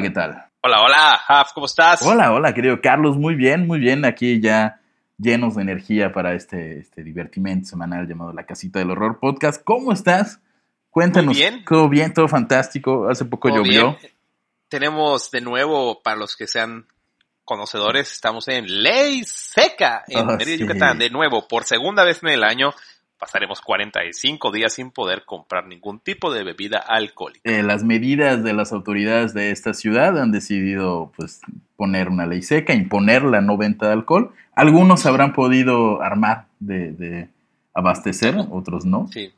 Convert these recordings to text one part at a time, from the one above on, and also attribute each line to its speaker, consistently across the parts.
Speaker 1: Hola, ¿qué tal?
Speaker 2: Hola, hola, Haf, ¿cómo estás?
Speaker 1: Hola, hola, querido Carlos, muy bien, muy bien. Aquí ya llenos de energía para este, este divertimento semanal llamado La Casita del Horror Podcast. ¿Cómo estás? Cuéntanos.
Speaker 2: Muy bien.
Speaker 1: Todo bien, todo fantástico. Hace poco
Speaker 2: ¿Todo
Speaker 1: llovió.
Speaker 2: bien? Tenemos de nuevo, para los que sean conocedores, estamos en Ley Seca, en
Speaker 1: Ah,
Speaker 2: Mérida,
Speaker 1: sí.
Speaker 2: Yucatán. De nuevo, por segunda vez en el año, pasaremos 45 días sin poder comprar ningún tipo de bebida alcohólica.
Speaker 1: Eh, las medidas de las autoridades de esta ciudad han decidido pues poner una ley seca, imponer la no venta de alcohol. Algunos habrán podido armar de, de abastecer, otros no.
Speaker 2: Sí.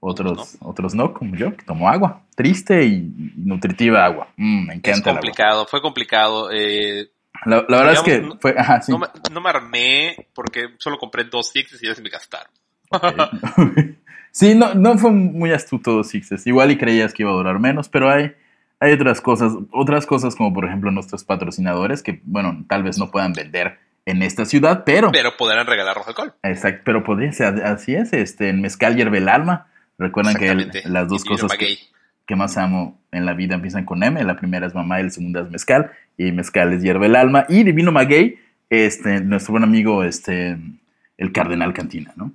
Speaker 1: Otros, otros no, como yo, que tomo agua. Triste y, nutritiva agua. Mm, me
Speaker 2: Es
Speaker 1: encanta el agua.
Speaker 2: complicado, fue complicado. eh,
Speaker 1: La, la verdad es que
Speaker 2: no-
Speaker 1: fue. Ajá, sí.
Speaker 2: no, me, no me armé porque solo compré dos sixes y ya se me gastaron.
Speaker 1: sí, no, no fue muy astuto Sixes. Igual y creías que iba a durar menos, pero hay, hay otras cosas, otras cosas como por ejemplo nuestros patrocinadores que, bueno, tal vez no puedan vender en esta ciudad, pero,
Speaker 2: Pero podrán regalarnos alcohol.
Speaker 1: exacto, pero podría ser, así es, este, en Mezcal hierve el alma. Recuerdan que el- las dos
Speaker 2: Y
Speaker 1: cosas que, que más amo en la vida empiezan con M. La primera es mamá y la segunda es mezcal. Y mezcal es hierve el alma. Y Divino Maguey, este, nuestro buen amigo, este, el Cardenal Cantina, ¿no?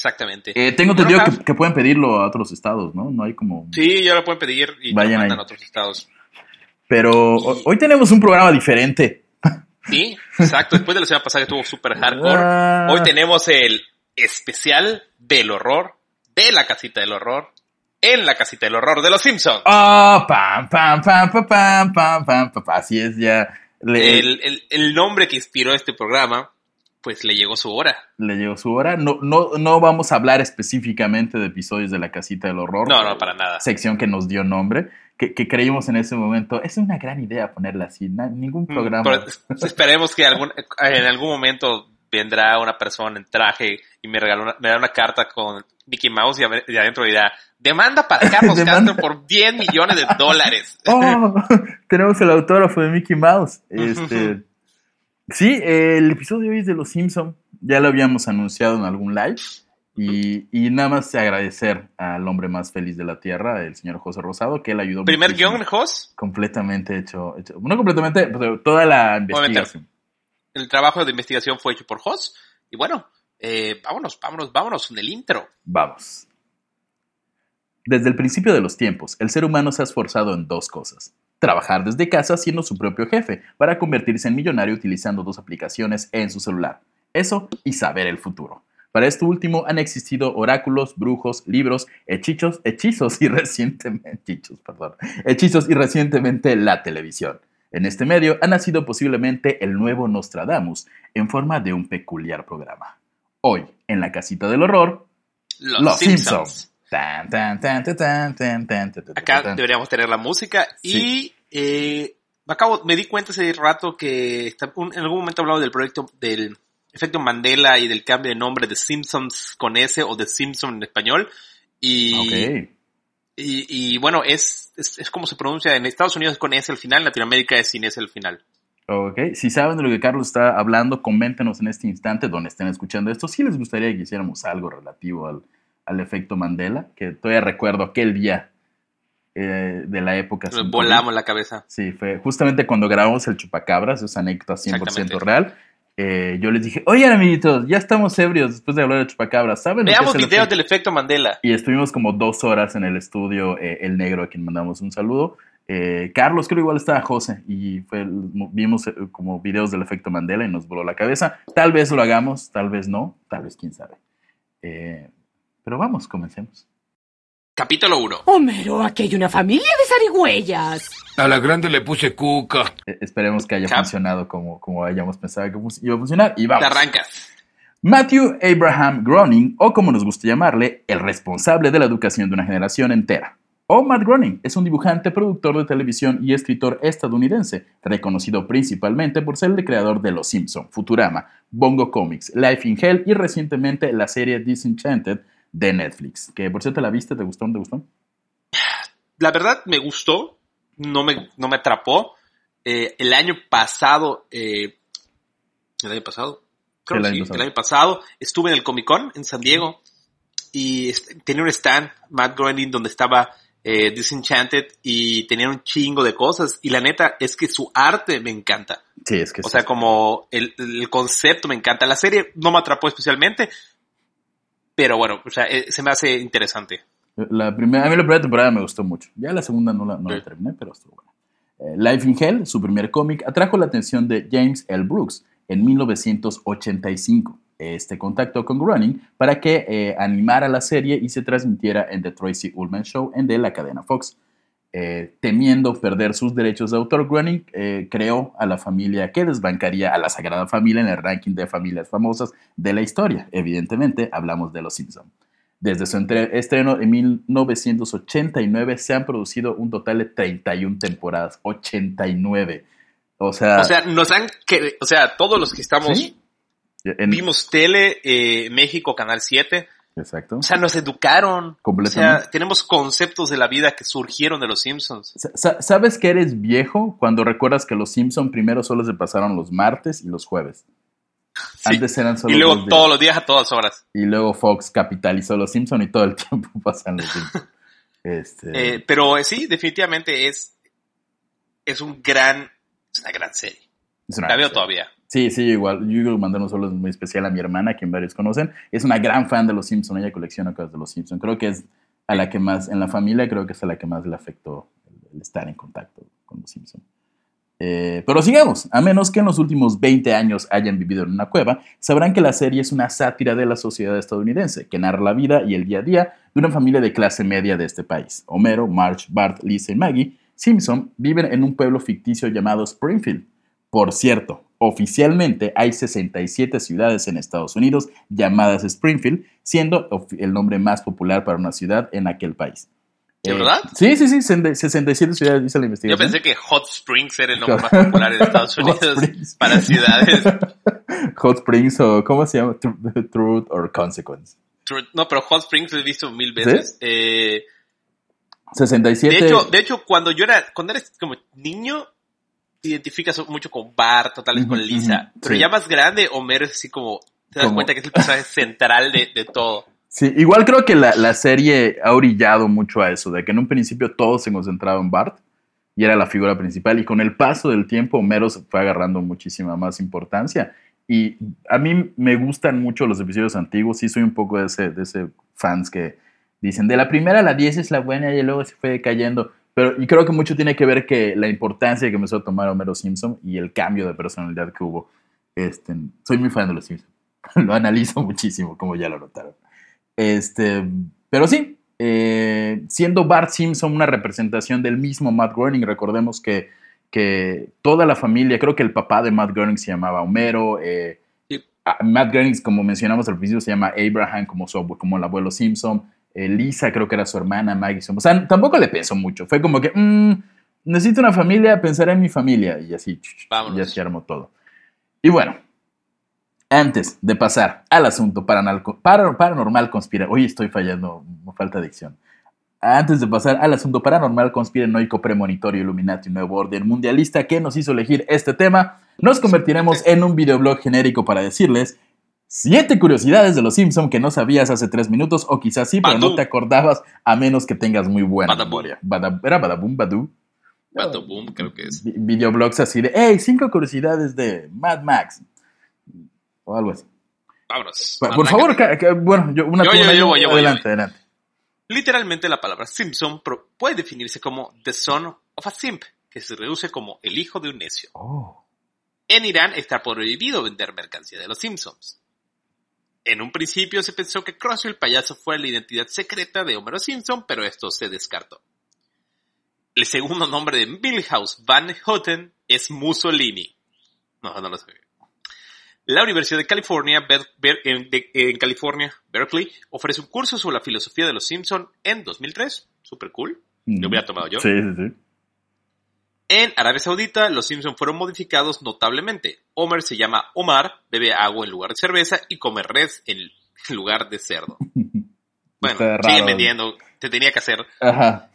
Speaker 2: Exactamente.
Speaker 1: Eh, tengo entendido que, que pueden pedirlo a otros estados, ¿no? No hay como...
Speaker 2: Sí, ya lo pueden pedir y
Speaker 1: Vayan
Speaker 2: lo mandan
Speaker 1: ahí.
Speaker 2: a otros estados.
Speaker 1: Pero ho- hoy tenemos un programa diferente.
Speaker 2: Sí, exacto. Después de la semana pasada que estuvo super hardcore,
Speaker 1: Ah.
Speaker 2: hoy tenemos el especial del horror, de la casita del horror, en la casita del horror de los Simpsons.
Speaker 1: Ah, pam, pam, pam, pam, pam, pam, pam, pam, Así es, ya le,
Speaker 2: El, el- el nombre que inspiró este programa, pues le llegó su hora.
Speaker 1: le llegó su hora. No, no, no vamos a hablar específicamente de episodios de la casita del horror.
Speaker 2: No, no, para nada.
Speaker 1: Sección que nos dio nombre, que, que creímos en ese momento. Es una gran idea ponerla así. na- ningún programa.
Speaker 2: Mm, Pero esperemos que algún, en algún momento vendrá una persona en traje y me regaló una, me da una carta con Mickey Mouse y, a- y adentro dirá, demanda para Carlos
Speaker 1: Demanda.
Speaker 2: Castro por 10 millones de dólares.
Speaker 1: ¡Oh! tenemos el autógrafo de Mickey Mouse. Este, sí, el episodio de hoy es de Los Simpson. Ya lo habíamos anunciado en algún live. Y, y nada más agradecer al hombre más feliz de la Tierra, el señor José Rosado, que él ayudó
Speaker 2: Primer guion, Jos,
Speaker 1: Completamente hecho, hecho- No completamente, pero toda la investigación.
Speaker 2: el trabajo de investigación fue hecho por Jos. Y bueno, eh, vámonos, vámonos, vámonos en el intro.
Speaker 1: Vamos. Desde el principio de los tiempos, el ser humano se ha esforzado en dos cosas. Trabajar desde casa siendo su propio jefe, para convertirse en millonario utilizando dos aplicaciones en su celular. Eso y saber el futuro. Para esto último han existido oráculos, brujos, libros, hechizos, hechizos y recientemente, hechizos, perdón, hechizos y recientemente la televisión. En este medio ha nacido posiblemente el nuevo Nostradamus en forma de un peculiar programa. Hoy, en la casita del horror,
Speaker 2: Los,
Speaker 1: los
Speaker 2: Simpsons.
Speaker 1: Simpsons.
Speaker 2: Acá deberíamos tener la música y eh, acabo, me di cuenta hace rato que en algún momento hablado del proyecto del efecto Mandela y del cambio de nombre de Simpsons con S o de Simpson en español. Y, y, bueno, es, es, como se pronuncia en Estados Unidos con S al final, Latinoamérica es sin S al final.
Speaker 1: Ok, si saben de lo que Carlos está hablando, coméntenos en este instante donde estén escuchando esto. Si les gustaría que hiciéramos algo relativo al, al efecto Mandela, que todavía recuerdo aquel día eh, de la época.
Speaker 2: Nos volamos la cabeza.
Speaker 1: Sí, fue justamente cuando grabamos el Chupacabras, esa anécdota 100%
Speaker 2: Exactamente.
Speaker 1: real. eh, yo les dije, oigan amiguitos, ya estamos ebrios después de hablar de Chupacabras. ¿Saben
Speaker 2: Veamos
Speaker 1: es
Speaker 2: videos
Speaker 1: efecto?
Speaker 2: del efecto Mandela.
Speaker 1: Y estuvimos como dos horas en el estudio, eh, el negro, a quien mandamos un saludo. Eh, Carlos, creo igual estaba José, y fue, vimos eh, como videos del efecto Mandela y nos voló la cabeza. Tal vez lo hagamos, tal vez no, tal vez quién sabe. Eh, pero vamos, comencemos.
Speaker 2: Capítulo 1.
Speaker 3: Homero, aquí hay una familia de zarigüeyas.
Speaker 4: A la grande le puse cuca.
Speaker 1: Eh, esperemos que haya
Speaker 2: Cap.
Speaker 1: funcionado como, como hayamos pensado que iba a funcionar. Y
Speaker 2: Te
Speaker 1: vamos.
Speaker 2: arrancas.
Speaker 1: Matthew Abraham Groening, o como nos gusta llamarle, el responsable de la educación de una generación entera. O Matt Groening es un dibujante, productor de televisión y escritor estadounidense, reconocido principalmente por ser el creador de Los Simpson, Futurama, Bongo Comics, Life in Hell y recientemente la serie Disenchanted de Netflix. Que por cierto la viste, ¿te gustó? ¿Te gustó?
Speaker 2: la verdad me gustó, no me, no me atrapó. Eh, el año pasado, eh, el año pasado, creo
Speaker 1: El
Speaker 2: que
Speaker 1: año
Speaker 2: sí,
Speaker 1: pasado.
Speaker 2: el año pasado estuve en el Comic Con en San Diego y tenía un stand, Matt Groening, donde estaba eh, Disenchanted y tenían un chingo de cosas. Y la neta es que su arte me encanta.
Speaker 1: Sí, es que
Speaker 2: O
Speaker 1: sí.
Speaker 2: sea, como el, el concepto me encanta. La serie no me atrapó especialmente, pero bueno, o sea, eh, se me hace interesante.
Speaker 1: La primera, a mí la primera temporada me gustó mucho. Ya la segunda no la, no la
Speaker 2: Sí.
Speaker 1: terminé, pero estuvo buena. Eh, Life in Hell, su primer cómic, atrajo la atención de James L. Brooks en 1985. Este contactó con Groening para que eh, animara la serie y se transmitiera en The Tracy Ullman Show en de la cadena Fox. Eh, temiendo perder sus derechos de autor, Groening eh, creó a la familia que desbancaría a la Sagrada Familia en el ranking de familias famosas de la historia. Evidentemente, hablamos de Los Simpson. Desde su estreno en 1989 se han producido un total de 31 temporadas. 89. O sea,
Speaker 2: O sea, nos han, que, o sea, todos los que estamos,
Speaker 1: ¿sí? En-
Speaker 2: vimos tele, eh, México, Canal 7,
Speaker 1: Exacto.
Speaker 2: o sea, nos educaron. O
Speaker 1: Completamente.
Speaker 2: sea, tenemos conceptos de la vida que surgieron de los Simpsons.
Speaker 1: Sa- sa- ¿Sabes que eres viejo cuando recuerdas que los Simpson primero solo se pasaron los martes y los jueves?
Speaker 2: Sí.
Speaker 1: Antes eran solo
Speaker 2: Y luego
Speaker 1: días.
Speaker 2: todos los días a todas horas.
Speaker 1: Y luego Fox capitalizó los Simpson y todo el tiempo pasan los Simpson. Este,
Speaker 2: Eh, pero eh, sí, definitivamente es, es un gran, es una gran serie.
Speaker 1: una-
Speaker 2: La veo todavía.
Speaker 1: Sí, sí, igual. Yo quiero mandar un saludo muy especial a mi hermana, quien varios conocen. Es una gran fan de los Simpson. Ella colecciona cosas de los Simpson. Creo que es a la que más, en la familia, creo que es a la que más le afectó el, estar en contacto con los Simpson. Eh, pero sigamos. A menos que en los últimos 20 años hayan vivido en una cueva, sabrán que la serie es una sátira de la sociedad estadounidense, que narra la vida y el día a día de una familia de clase media de este país. Homero, Marge, Bart, Lisa y Maggie Simpson viven en un pueblo ficticio llamado Springfield. Por cierto, oficialmente hay 67 ciudades en Estados Unidos llamadas Springfield, siendo el nombre más popular para una ciudad en aquel país.
Speaker 2: ¿De verdad?
Speaker 1: Sí, sí, sí, sende- 67 ciudades dice la
Speaker 2: Yo
Speaker 1: investigación.
Speaker 2: pensé que Hot Springs era el nombre más popular en Estados Unidos para ciudades.
Speaker 1: Hot Springs o ¿cómo se llama? Tru- Truth or Consequence.
Speaker 2: No, pero Hot Springs lo he visto mil veces. Eh,
Speaker 1: 67.
Speaker 2: de hecho, de hecho, cuando yo era, cuando eres como niño, te identificas mucho con Bart, tal vez con Lisa. Pero
Speaker 1: sí.
Speaker 2: ya más grande, Homero es así como, te das cuenta que es el personaje central de, de todo.
Speaker 1: Sí, igual creo que la, la serie ha orillado mucho a eso, de que en un principio todo se concentraba en Bart y era la figura principal y con el paso del tiempo Homero se fue agarrando muchísima más importancia y a mí me gustan mucho los episodios antiguos, sí soy un poco de ese, de ese fans que dicen de la primera a la 10 es la buena y luego se fue cayendo, pero y creo que mucho tiene que ver que la importancia que empezó a tomar Homero Simpson y el cambio de personalidad que hubo. Este, soy muy fan de los Simpsons, lo analizo muchísimo, como ya lo notaron. Este, pero sí, eh, siendo Bart Simpson una representación del mismo Matt Groening, recordemos que, que toda la familia, creo que el papá de Matt Groening se llamaba Homero, eh, Matt Groening, como mencionamos al principio, se llama Abraham como, su como el abuelo Simpson, Lisa creo que era su hermana, Maggie o sea, tampoco le pensó mucho, fue como que, "Mm, necesito una familia, pensaré en mi familia, y así,
Speaker 2: Vámonos.
Speaker 1: ya se armó todo. Y bueno, antes de pasar al asunto paranormal conspira, hoy estoy fallando, me falta dicción. Antes de pasar al asunto paranormal conspiranoico premonitorio Illuminati nuevo orden mundialista que nos hizo elegir este tema, nos convertiremos en un videoblog genérico para decirles siete curiosidades de los Simpson que no sabías hace tres minutos o quizás sí, pero no te acordabas a menos que tengas muy buena
Speaker 2: Badabum.
Speaker 1: memoria. Era Badabum Badu.
Speaker 2: Bato Boom, creo que es.
Speaker 1: Vi- Videoblogs así de, hey, cinco curiosidades de Mad Max. O algo así.
Speaker 2: Vámonos.
Speaker 1: Por, por favor, bueno, yo, una
Speaker 2: Yo, yo, yo
Speaker 1: yo.
Speaker 2: voy, yo voy,
Speaker 1: adelante,
Speaker 2: voy.
Speaker 1: adelante.
Speaker 2: Literalmente la palabra Simpson puede definirse como the son of a simp, que se reduce como el hijo de un necio.
Speaker 1: Oh.
Speaker 2: En Irán está prohibido vender mercancía de los Simpsons. En un principio se pensó que Krusty el payaso fue la identidad secreta de Homero Simpson, pero esto se descartó. El segundo nombre de Milhouse Van Houten es Mussolini. No, no lo sabía. La Universidad de California, Ber- Ber- en, de- en California, Berkeley, ofrece un curso sobre la filosofía de los Simpson en 2003. Super cool. Lo hubiera tomado yo.
Speaker 1: Sí, sí, sí.
Speaker 2: En Arabia Saudita, los Simpson fueron modificados notablemente. Homer se llama Omar, bebe agua en lugar de cerveza y come res en lugar de cerdo. Bueno, siguen vendiendo, te tenía que hacer.
Speaker 1: Ajá.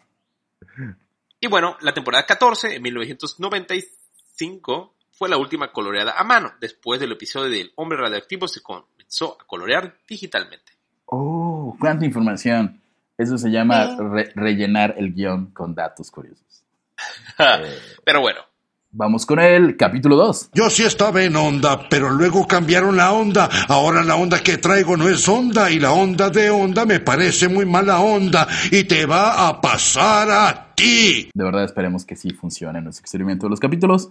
Speaker 2: Y bueno, la temporada 14, en 1995, fue la última coloreada a mano. Después del episodio del hombre radioactivo se comenzó a colorear digitalmente.
Speaker 1: Oh, cuánta información. Eso se llama re- rellenar el guion con datos curiosos. Eh,
Speaker 2: Pero bueno,
Speaker 1: vamos con el capítulo 2.
Speaker 5: Yo sí estaba en onda, pero luego cambiaron la onda. Ahora la onda que traigo no es onda y la onda de onda me parece muy mala onda y te va a pasar a ti.
Speaker 1: De verdad esperemos que sí funcione nuestro experimento de los capítulos.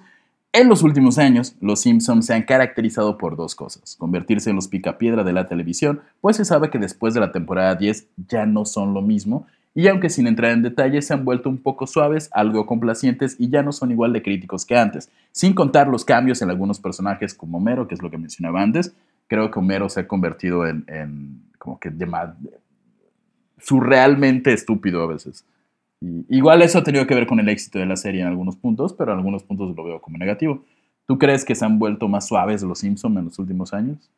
Speaker 1: En los últimos años, los Simpsons se han caracterizado por dos cosas. Convertirse en los picapiedra de la televisión, pues se sabe que después de la temporada 10 ya no son lo mismo, y aunque sin entrar en detalles se han vuelto un poco suaves, algo complacientes y ya no son igual de críticos que antes. Sin contar los cambios en algunos personajes como Homero, que es lo que mencionaba antes, creo que Homero se ha convertido en, en como que llama- surrealmente estúpido a veces. Igual eso ha tenido que ver con el éxito de la serie en algunos puntos, pero en algunos puntos lo veo como negativo. ¿Tú crees que se han vuelto más suaves los Simpsons en los últimos años?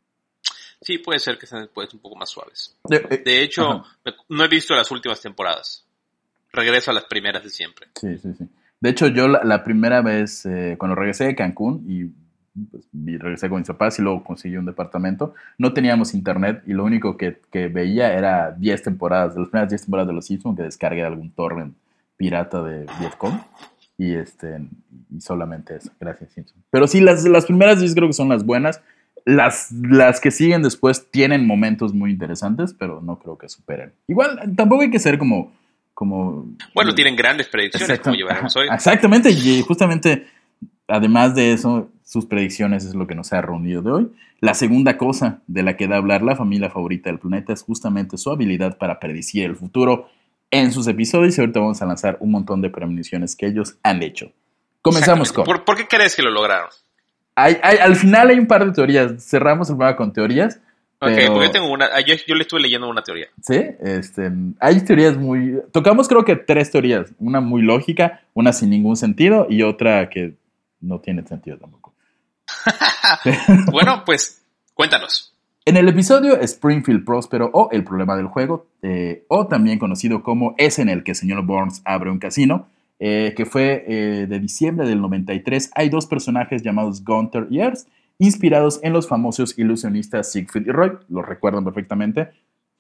Speaker 2: Sí puede ser que sean pues, un poco más suaves.
Speaker 1: De,
Speaker 2: De hecho,
Speaker 1: Ajá.
Speaker 2: no he visto las últimas temporadas. Regreso a las primeras de siempre.
Speaker 1: Sí, sí, sí. De hecho, yo la, la primera vez, eh, cuando regresé de Cancún y pues, regresé con mis papás y luego conseguí un departamento, no teníamos internet y lo único que, que veía era 10 temporadas, de las primeras 10 temporadas de Los Simpsons que descargué de algún torrent pirata de Vietcong. Y, este, y solamente eso, gracias Simpson. Pero sí, las, las primeras 10 creo que son las buenas. Las, las que siguen después tienen momentos muy interesantes, pero no creo que superen. Igual, tampoco hay que ser como... como
Speaker 2: Bueno, tienen grandes predicciones, como llevaremos hoy.
Speaker 1: Exactamente, y justamente, además de eso, sus predicciones es lo que nos ha reunido de hoy. La segunda cosa de la que da hablar la familia favorita del planeta es justamente su habilidad para predecir el futuro en sus episodios y ahorita vamos a lanzar un montón de premoniciones que ellos han hecho. Comenzamos con...
Speaker 2: ¿Por, por qué crees que lo lograron?
Speaker 1: Hay- hay- al final hay un par de teorías, cerramos el programa con teorías.
Speaker 2: Ok,
Speaker 1: pero-
Speaker 2: porque yo tengo una. ah, Yo, yo le estuve leyendo una teoría.
Speaker 1: Sí, este, hay teorías muy... Tocamos creo que tres teorías, una muy lógica, una sin ningún sentido y otra que no tiene sentido tampoco.
Speaker 2: Bueno, pues cuéntanos.
Speaker 1: En el episodio Springfield Próspero o El problema del juego, eh, o también conocido como Es en el que el señor Burns abre un casino, eh, que fue eh, de diciembre del 93, hay dos personajes llamados Gunther y Ernst, inspirados en los famosos ilusionistas Siegfried y Roy, los recuerdan perfectamente,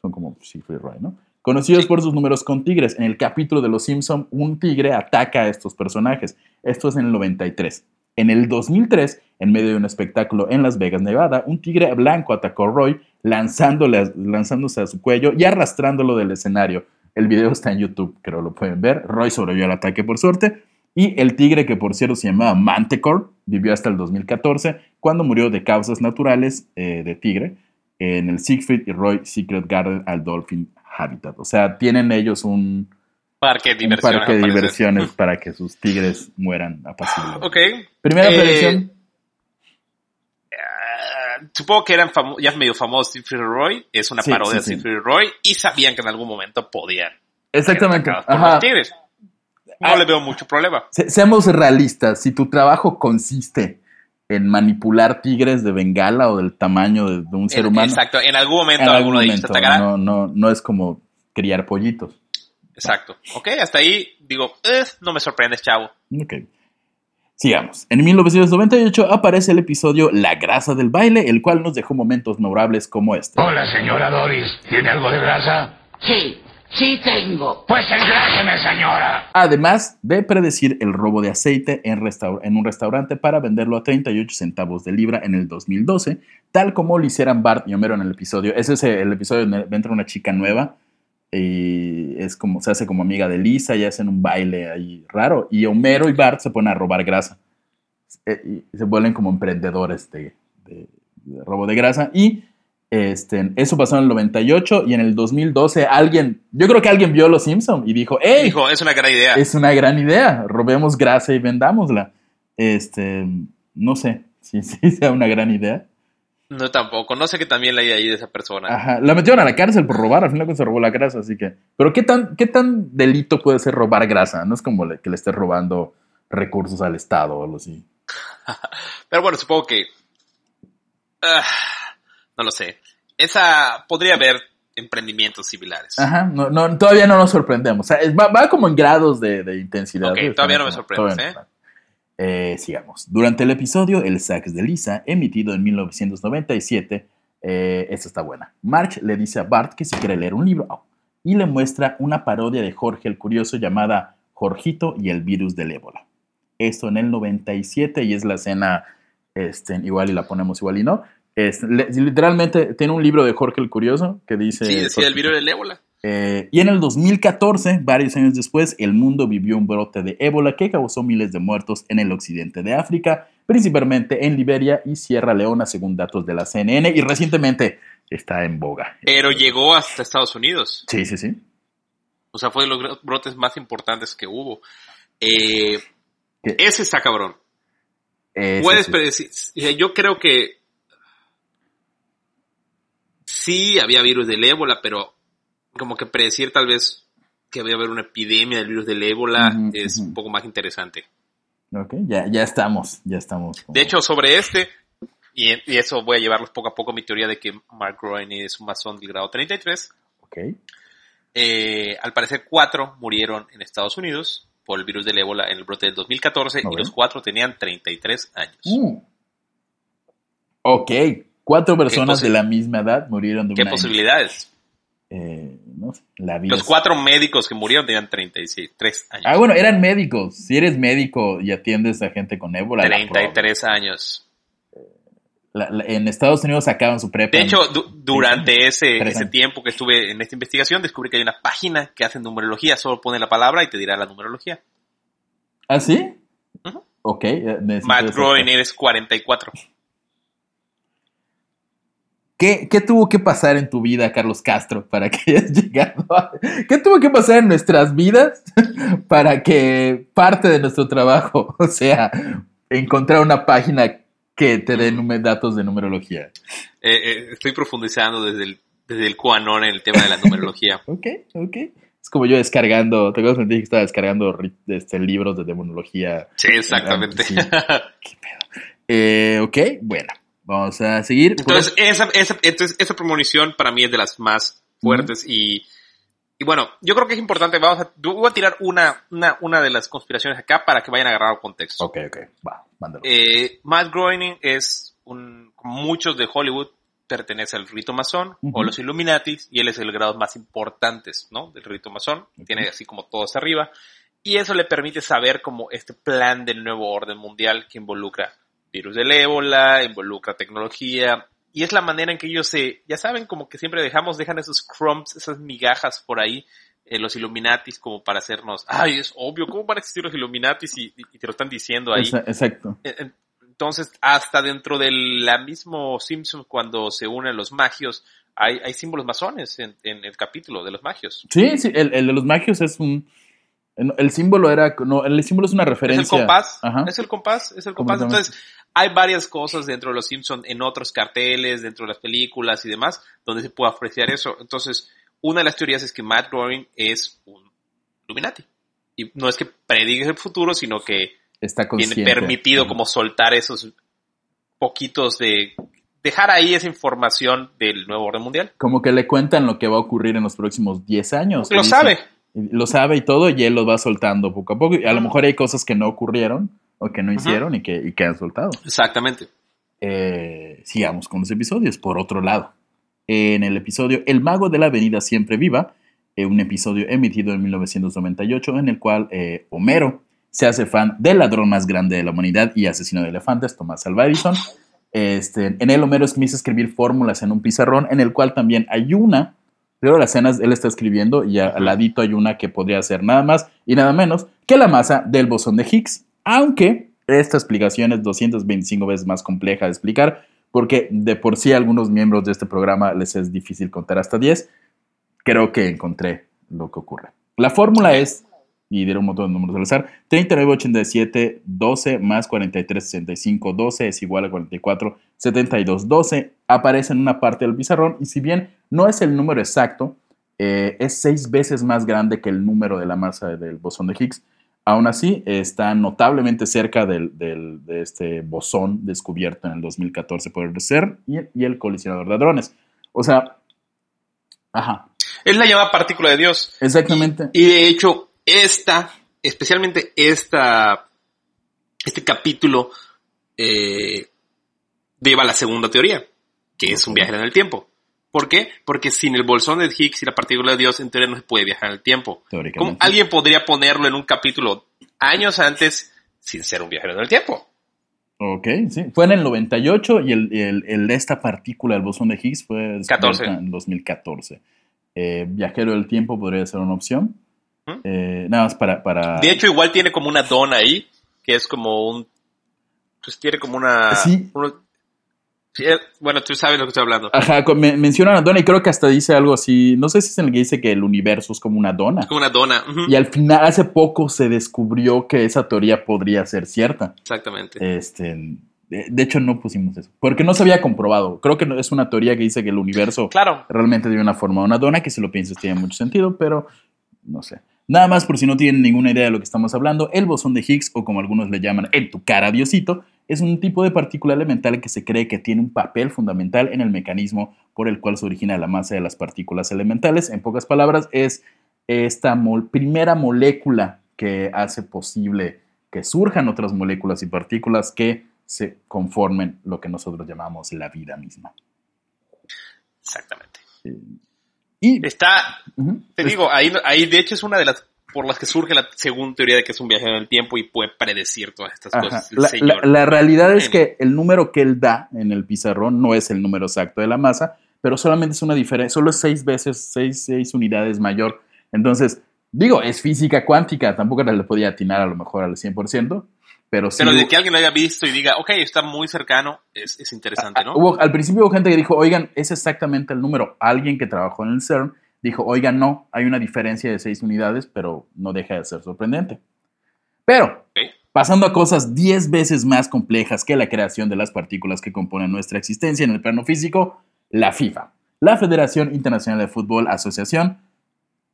Speaker 1: son como Siegfried y Roy, ¿no? Conocidos por sus números con tigres. En el capítulo de Los Simpson, un tigre ataca a estos personajes. Esto es en el 93. En el 2003, en medio de un espectáculo en Las Vegas, Nevada, un tigre blanco atacó a Roy, lanzándole, lanzándose a su cuello y arrastrándolo del escenario. El video está en YouTube, creo lo pueden ver. Roy sobrevivió al ataque por suerte. Y el tigre, que por cierto se llamaba Manticore, vivió hasta el 2014, cuando murió de causas naturales eh, de tigre en el Siegfried y Roy Secret Garden al Dolphin Habitat. O sea, tienen ellos un,
Speaker 2: Parque de
Speaker 1: parque diversiones para que sus tigres mueran apaciblemente.
Speaker 2: Ok.
Speaker 1: Primera
Speaker 2: Eh,
Speaker 1: predicción.
Speaker 2: Supongo que eran ya medio famosos Siegfried Roy. Es una
Speaker 1: Sí,
Speaker 2: parodia
Speaker 1: sí,
Speaker 2: de
Speaker 1: sí.
Speaker 2: Siegfried y Roy. Y sabían que en algún momento podían
Speaker 1: Exactamente.
Speaker 2: por
Speaker 1: Ajá.
Speaker 2: los tigres. No
Speaker 1: Ah.
Speaker 2: le veo mucho problema.
Speaker 1: Se- seamos realistas. Si tu trabajo consiste en manipular tigres de bengala o del tamaño de, de un ser
Speaker 2: En-
Speaker 1: humano,
Speaker 2: Exacto. En algún momento
Speaker 1: en algún
Speaker 2: alguno de ellos te
Speaker 1: momento no, no, no es como criar pollitos.
Speaker 2: Exacto. Ok, hasta ahí digo, eh, no me sorprendes, chavo.
Speaker 1: Ok. Sigamos. En 1998 aparece el episodio La grasa del baile, el cual nos dejó momentos memorables como este.
Speaker 4: Hola, señora Doris. ¿Tiene algo de grasa?
Speaker 3: Sí, sí tengo.
Speaker 4: Pues engráseme, señora.
Speaker 1: Además de predecir el robo de aceite en, restaur- en un restaurante para venderlo a 38 centavos de libra en el 2012, tal como lo hicieran Bart y Homero en el episodio. Ese es el episodio donde entra una chica nueva y es como, se hace como amiga de Lisa y hacen un baile ahí raro. Y Homero y Bart se ponen a robar grasa. Eh, y se vuelven como emprendedores de, de- de robo de grasa. Y este, eso pasó en el 98 y en el 2012 alguien, yo creo que alguien vio Los Simpson y dijo, ¡Ey!
Speaker 2: Dijo, es una gran idea.
Speaker 1: Es una gran idea. Robemos grasa y vendámosla. Este, no sé si sí sea una gran idea.
Speaker 2: No tampoco. No sé qué también leí ahí de esa persona.
Speaker 1: Ajá. La metieron a la cárcel por robar. Al final se robó la grasa, así que. Pero qué tan, qué tan delito puede ser robar grasa. No es como le- que le estés robando recursos al Estado o algo así.
Speaker 2: Pero bueno, supongo que. ah, no lo sé. Esa. Podría haber emprendimientos similares.
Speaker 1: Ajá. No, no, todavía no nos sorprendemos. O sea, va, va como en grados de, de intensidad.
Speaker 2: Ok, todavía no me sorprendes,
Speaker 1: no.
Speaker 2: ¿Eh?
Speaker 1: Sigamos. Durante el episodio El sax de Lisa, emitido en 1997, eh, esta está buena. Marge le dice a Bart que si quiere leer un libro oh, y le muestra una parodia de Jorge el Curioso llamada Jorgito y el virus del ébola. Esto en el 97 y es la escena, este, igual y la ponemos igual y no. Es, literalmente tiene un libro de Jorge el Curioso que dice...
Speaker 2: Sí, decía el virus del ébola.
Speaker 1: Eh, y en el 2014, varios años después, el mundo vivió un brote de ébola que causó miles de muertos en el occidente de África, principalmente en Liberia y Sierra Leona, según datos de la CNN, y recientemente está en boga.
Speaker 2: Pero llegó hasta Estados Unidos.
Speaker 1: Sí, sí, sí.
Speaker 2: O sea, fue de los bro- brotes más importantes que hubo. Eh, ese está cabrón.
Speaker 1: Eh,
Speaker 2: Puedes
Speaker 1: sí.
Speaker 2: predecir. sea, Yo creo que sí había virus del ébola, pero como que predecir tal vez que había haber una epidemia del virus del ébola es un poco más interesante.
Speaker 1: Ok, ya, ya estamos, ya estamos. como-
Speaker 2: De hecho, sobre este, y, y eso voy a llevarlos poco a poco, mi teoría de que Mark Groening es un masón del grado 33.
Speaker 1: Ok.
Speaker 2: Eh, al parecer, cuatro murieron en Estados Unidos por el virus del ébola en el brote del 2014
Speaker 1: Ok.
Speaker 2: y los cuatro tenían 33 años.
Speaker 1: Mm. Ok, cuatro personas de la misma edad murieron de
Speaker 2: ¿Qué
Speaker 1: una...
Speaker 2: posibilidades?
Speaker 1: eh, no sé, la vida.
Speaker 2: Los cuatro médicos que murieron tenían 33 años.
Speaker 1: Ah, bueno, eran médicos. Si eres médico y atiendes a gente con ébola... la
Speaker 2: 33 años.
Speaker 1: La- la- en Estados Unidos sacaban su prepa.
Speaker 2: De hecho, du- durante ese, tiempo que estuve en esta investigación, descubrí que hay una página que hace numerología. Solo pone la palabra y te dirá la numerología.
Speaker 1: ¿Ah, sí? Ok. eh,
Speaker 2: Matt Groening es 44.
Speaker 1: ¿Qué, ¿Qué tuvo que pasar en tu vida, Carlos Castro, para que hayas llegado a... ¿Qué tuvo que pasar en nuestras vidas para que parte de nuestro trabajo, o sea, encontrar una página que te dé datos de numerología?
Speaker 2: Eh, eh, estoy profundizando desde el, desde el QAnon en el tema de la numerología.
Speaker 1: Ok, ok. Es como yo descargando, te acuerdas que te dije que estaba descargando este, libros de demonología.
Speaker 2: Sí, exactamente.
Speaker 1: Sí. Eh, ok, bueno, vamos a seguir.
Speaker 2: Entonces, esa, esa, entonces, esa premonición para mí es de las más fuertes y, y bueno, yo creo que es importante, vamos a, voy a tirar una, una, una de las conspiraciones acá para que vayan a agarrar contexto.
Speaker 1: Ok, ok, va, mándalo.
Speaker 2: Eh, Matt Groening es un, muchos de Hollywood, pertenece al rito masón
Speaker 1: Ujú.
Speaker 2: o los Illuminatis y él es el grado más importantes, ¿no? Del rito masón. Tiene así como todo hacia arriba. Y eso le permite saber como este plan del nuevo orden mundial que involucra virus del ébola, involucra tecnología. Y es la manera en que ellos se, ya saben, como que siempre dejamos, dejan esos crumbs, esas migajas por ahí, en los Illuminatis, como para hacernos, ay, es obvio, ¿cómo van a existir los Illuminatis? Y, y te lo están diciendo ahí.
Speaker 1: Exacto.
Speaker 2: Eh, eh, Entonces, hasta dentro del la mismo Simpson, cuando se unen los magios, hay, hay símbolos masones en, en el capítulo de los magios.
Speaker 1: Sí, sí, el, el de los magios es un... El símbolo era... No, el símbolo es una
Speaker 2: Es
Speaker 1: referencia...
Speaker 2: el compás,
Speaker 1: Ajá.
Speaker 2: es el compás, es el compás. Entonces, hay varias cosas dentro de los Simpson en otros carteles, dentro de las películas y demás, donde se puede apreciar eso. Entonces, una de las teorías es que Matt Groening es un Illuminati. Y no es que predigue el futuro, sino que
Speaker 1: Está
Speaker 2: tiene permitido como soltar esos poquitos de dejar ahí esa información del nuevo orden mundial.
Speaker 1: Como que le cuentan lo que va a ocurrir en los próximos 10 años.
Speaker 2: Lo sabe.
Speaker 1: Lo sabe y todo, y él lo va soltando poco a poco. Y a lo mejor hay cosas que no ocurrieron o que no hicieron y, que, y que han soltado.
Speaker 2: Exactamente.
Speaker 1: Eh, sigamos con los episodios. Por otro lado, en el episodio El Mago de la Avenida Siempre Viva, eh, un episodio emitido en 1998 en el cual eh, Homero se hace fan del ladrón más grande de la humanidad y asesino de elefantes, Tomás Alva Edison. Este, en él Homero a escribir fórmulas en un pizarrón en el cual también hay una, pero las escenas él está escribiendo y al ladito hay una que podría ser nada más y nada menos que la masa del bosón de Higgs, aunque esta explicación es 225 veces más compleja de explicar porque de por sí a algunos miembros de este programa les es difícil contar hasta 10. Creo que encontré lo que ocurre. La fórmula es, y dieron un montón de números al azar, 3987 12 más 43 65 12 es igual a 44 72 12. Aparece en una parte del pizarrón y si bien no es el número exacto, eh, es seis veces más grande que el número de la masa del bosón de Higgs. Aún así, está notablemente cerca del, del- de este bosón descubierto en el 2014 por el CERN y, y el colisionador de hadrones. O sea, ajá,
Speaker 2: Es la llamada partícula de Dios.
Speaker 1: exactamente.
Speaker 2: Y de hecho, esta, especialmente esta, este capítulo, eh, lleva a la segunda teoría, que es un viaje en el tiempo. ¿Por qué? Porque sin el bolsón de Higgs y la partícula de Dios, en teoría no se puede viajar en el tiempo.
Speaker 1: Teóricamente.
Speaker 2: ¿Cómo alguien podría ponerlo en un capítulo años antes sin ser un viajero en el tiempo?
Speaker 1: Ok, sí. Fue en el 98 y el, el- el- esta partícula, el bosón de Higgs, fue descubierta
Speaker 2: 14.
Speaker 1: en 2014. Eh, viajero del tiempo podría ser una opción.
Speaker 2: ¿Mm?
Speaker 1: Eh, nada más para... para...
Speaker 2: De hecho, igual tiene como una dona ahí, que es como un... Pues tiene como una...
Speaker 1: Sí.
Speaker 2: uno- bueno, tú sabes lo que estoy hablando.
Speaker 1: Ajá, con- me- menciona una dona y creo que hasta dice algo así. No sé si es en el que dice que el universo es como una dona.
Speaker 2: Es como una dona.
Speaker 1: Y al final, hace poco se descubrió que esa teoría podría ser cierta.
Speaker 2: Exactamente.
Speaker 1: Este, de, de hecho, no pusimos eso. Porque no se había comprobado. Creo que no- es una teoría que dice que el universo
Speaker 2: Claro.
Speaker 1: realmente tiene una forma de una dona, que si lo piensas tiene mucho sentido, pero no sé. Nada más por si no tienen ninguna idea de lo que estamos hablando, el bosón de Higgs, o como algunos le llaman en tu cara Diosito, es un tipo de partícula elemental que se cree que tiene un papel fundamental en el mecanismo por el cual se origina la masa de las partículas elementales. En pocas palabras, es esta mol- primera molécula que hace posible que surjan otras moléculas y partículas que se conformen lo que nosotros llamamos la vida misma.
Speaker 2: Exactamente.
Speaker 1: Y
Speaker 2: Está, te digo, ahí, ahí de hecho es una de las por las que surge la segunda teoría de que es un viajero en el tiempo y puede predecir todas estas
Speaker 1: Ajá.
Speaker 2: cosas.
Speaker 1: La,
Speaker 2: señor.
Speaker 1: la- la realidad es que el número que él da en el pizarrón no es el número exacto de la masa, pero solamente es una diferencia, solo es seis veces, seis, seis unidades mayor. Entonces, digo, es física cuántica, tampoco le podía atinar a lo mejor al 100%, pero sí.
Speaker 2: Pero de que alguien lo haya visto y diga, ok, está muy cercano, es, es interesante, ¿no?
Speaker 1: hubo- al principio hubo gente que dijo, oigan, es exactamente el número. Alguien que trabajó en el CERN dijo, oigan, no, hay una diferencia de seis unidades, pero no deja de ser sorprendente. Pero, pasando a cosas 10 veces más complejas que la creación de las partículas que componen nuestra existencia en el plano físico, la FIFA, la Federación Internacional de Fútbol Asociación,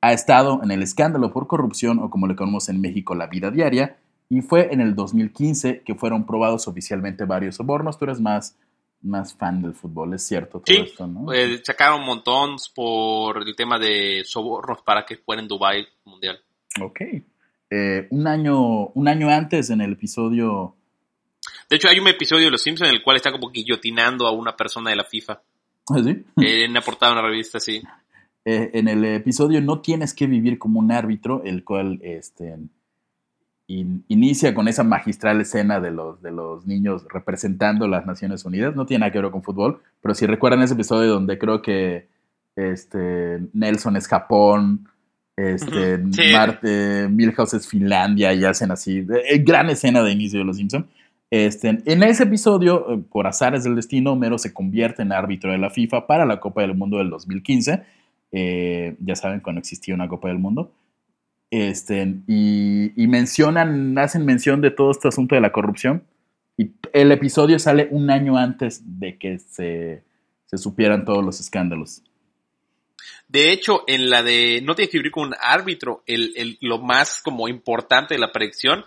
Speaker 1: ha estado en el escándalo por corrupción o como le conocemos en México la vida diaria, y fue en el 2015 que fueron probados oficialmente varios sobornos. Tú eres más, más fan del fútbol, es cierto todo
Speaker 2: Sí,
Speaker 1: esto, ¿no?
Speaker 2: Eh, sacaron un montón por el tema de sobornos para que fuera en Dubai Mundial.
Speaker 1: Ok. Eh, un, año, un año antes, en el episodio...
Speaker 2: De hecho, hay un episodio de Los Simpsons en el cual está como guillotinando a una persona de la FIFA.
Speaker 1: ¿Ah, sí?
Speaker 2: Eh, en la portada de una revista, sí.
Speaker 1: Eh, en el episodio No tienes que vivir como un árbitro, el cual este, in- inicia con esa magistral escena de los, de los niños representando las Naciones Unidas. No tiene nada que ver con fútbol, pero si recuerdan ese episodio donde creo que este, Nelson es Japón, este,
Speaker 2: Ujú, sí.
Speaker 1: Mart- eh, Milhouse es Finlandia y hacen así. eh, gran escena de inicio de Los Simpson. Este, en ese episodio, eh, por azares del destino, Homero se convierte en árbitro de la FIFA para la Copa del Mundo del 2015. Eh, ya saben, cuando existía una Copa del Mundo. Este, y, y mencionan, hacen mención de todo este asunto de la corrupción. Y el episodio sale un año antes de que se, se supieran todos los escándalos.
Speaker 2: De hecho, en la de No tienes que vivir con un árbitro, el, el- lo más como importante de la predicción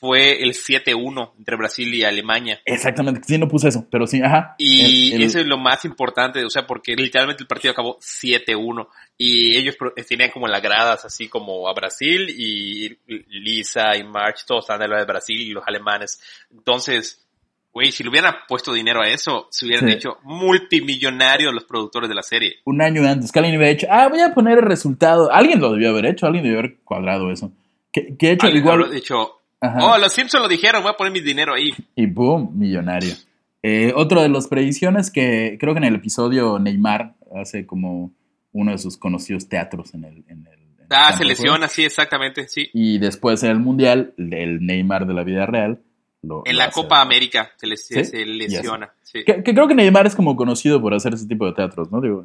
Speaker 2: fue el 7-1 entre Brasil y Alemania.
Speaker 1: Exactamente, sí, no puse eso, pero sí, ajá.
Speaker 2: Y
Speaker 1: El- el-
Speaker 2: eso es lo más importante, o sea, porque literalmente el partido acabó 7-1 y ellos pro- tenían como las gradas así como a Brasil y Lisa y March, todos estaban del lado de Brasil y los alemanes. Entonces, güey, si le hubieran puesto dinero a eso, se hubieran
Speaker 1: Sí.
Speaker 2: hecho multimillonarios los productores de la serie.
Speaker 1: un año antes, que alguien hubiera hecho, ah, voy a poner el resultado. Alguien lo debió haber hecho, alguien debió haber cuadrado eso. Que, que de hecho,
Speaker 2: Alguien
Speaker 1: igual.
Speaker 2: dicho,
Speaker 1: Ajá.
Speaker 2: oh, los Simpsons lo dijeron, voy a poner mi dinero ahí.
Speaker 1: Y boom, millonario. Eh, otro de las predicciones que creo que en el episodio Neymar hace como uno de sus conocidos teatros en el. En el en
Speaker 2: Ah, se lesiona, sí, exactamente, sí.
Speaker 1: Y después en el Mundial, el Neymar de la vida real. lo-
Speaker 2: En
Speaker 1: lo
Speaker 2: la
Speaker 1: hace.
Speaker 2: Copa América se, les-
Speaker 1: ¿Sí?
Speaker 2: se lesiona. Sí.
Speaker 1: Que, que creo que Neymar es como conocido por hacer ese tipo de teatros, ¿no? Digo,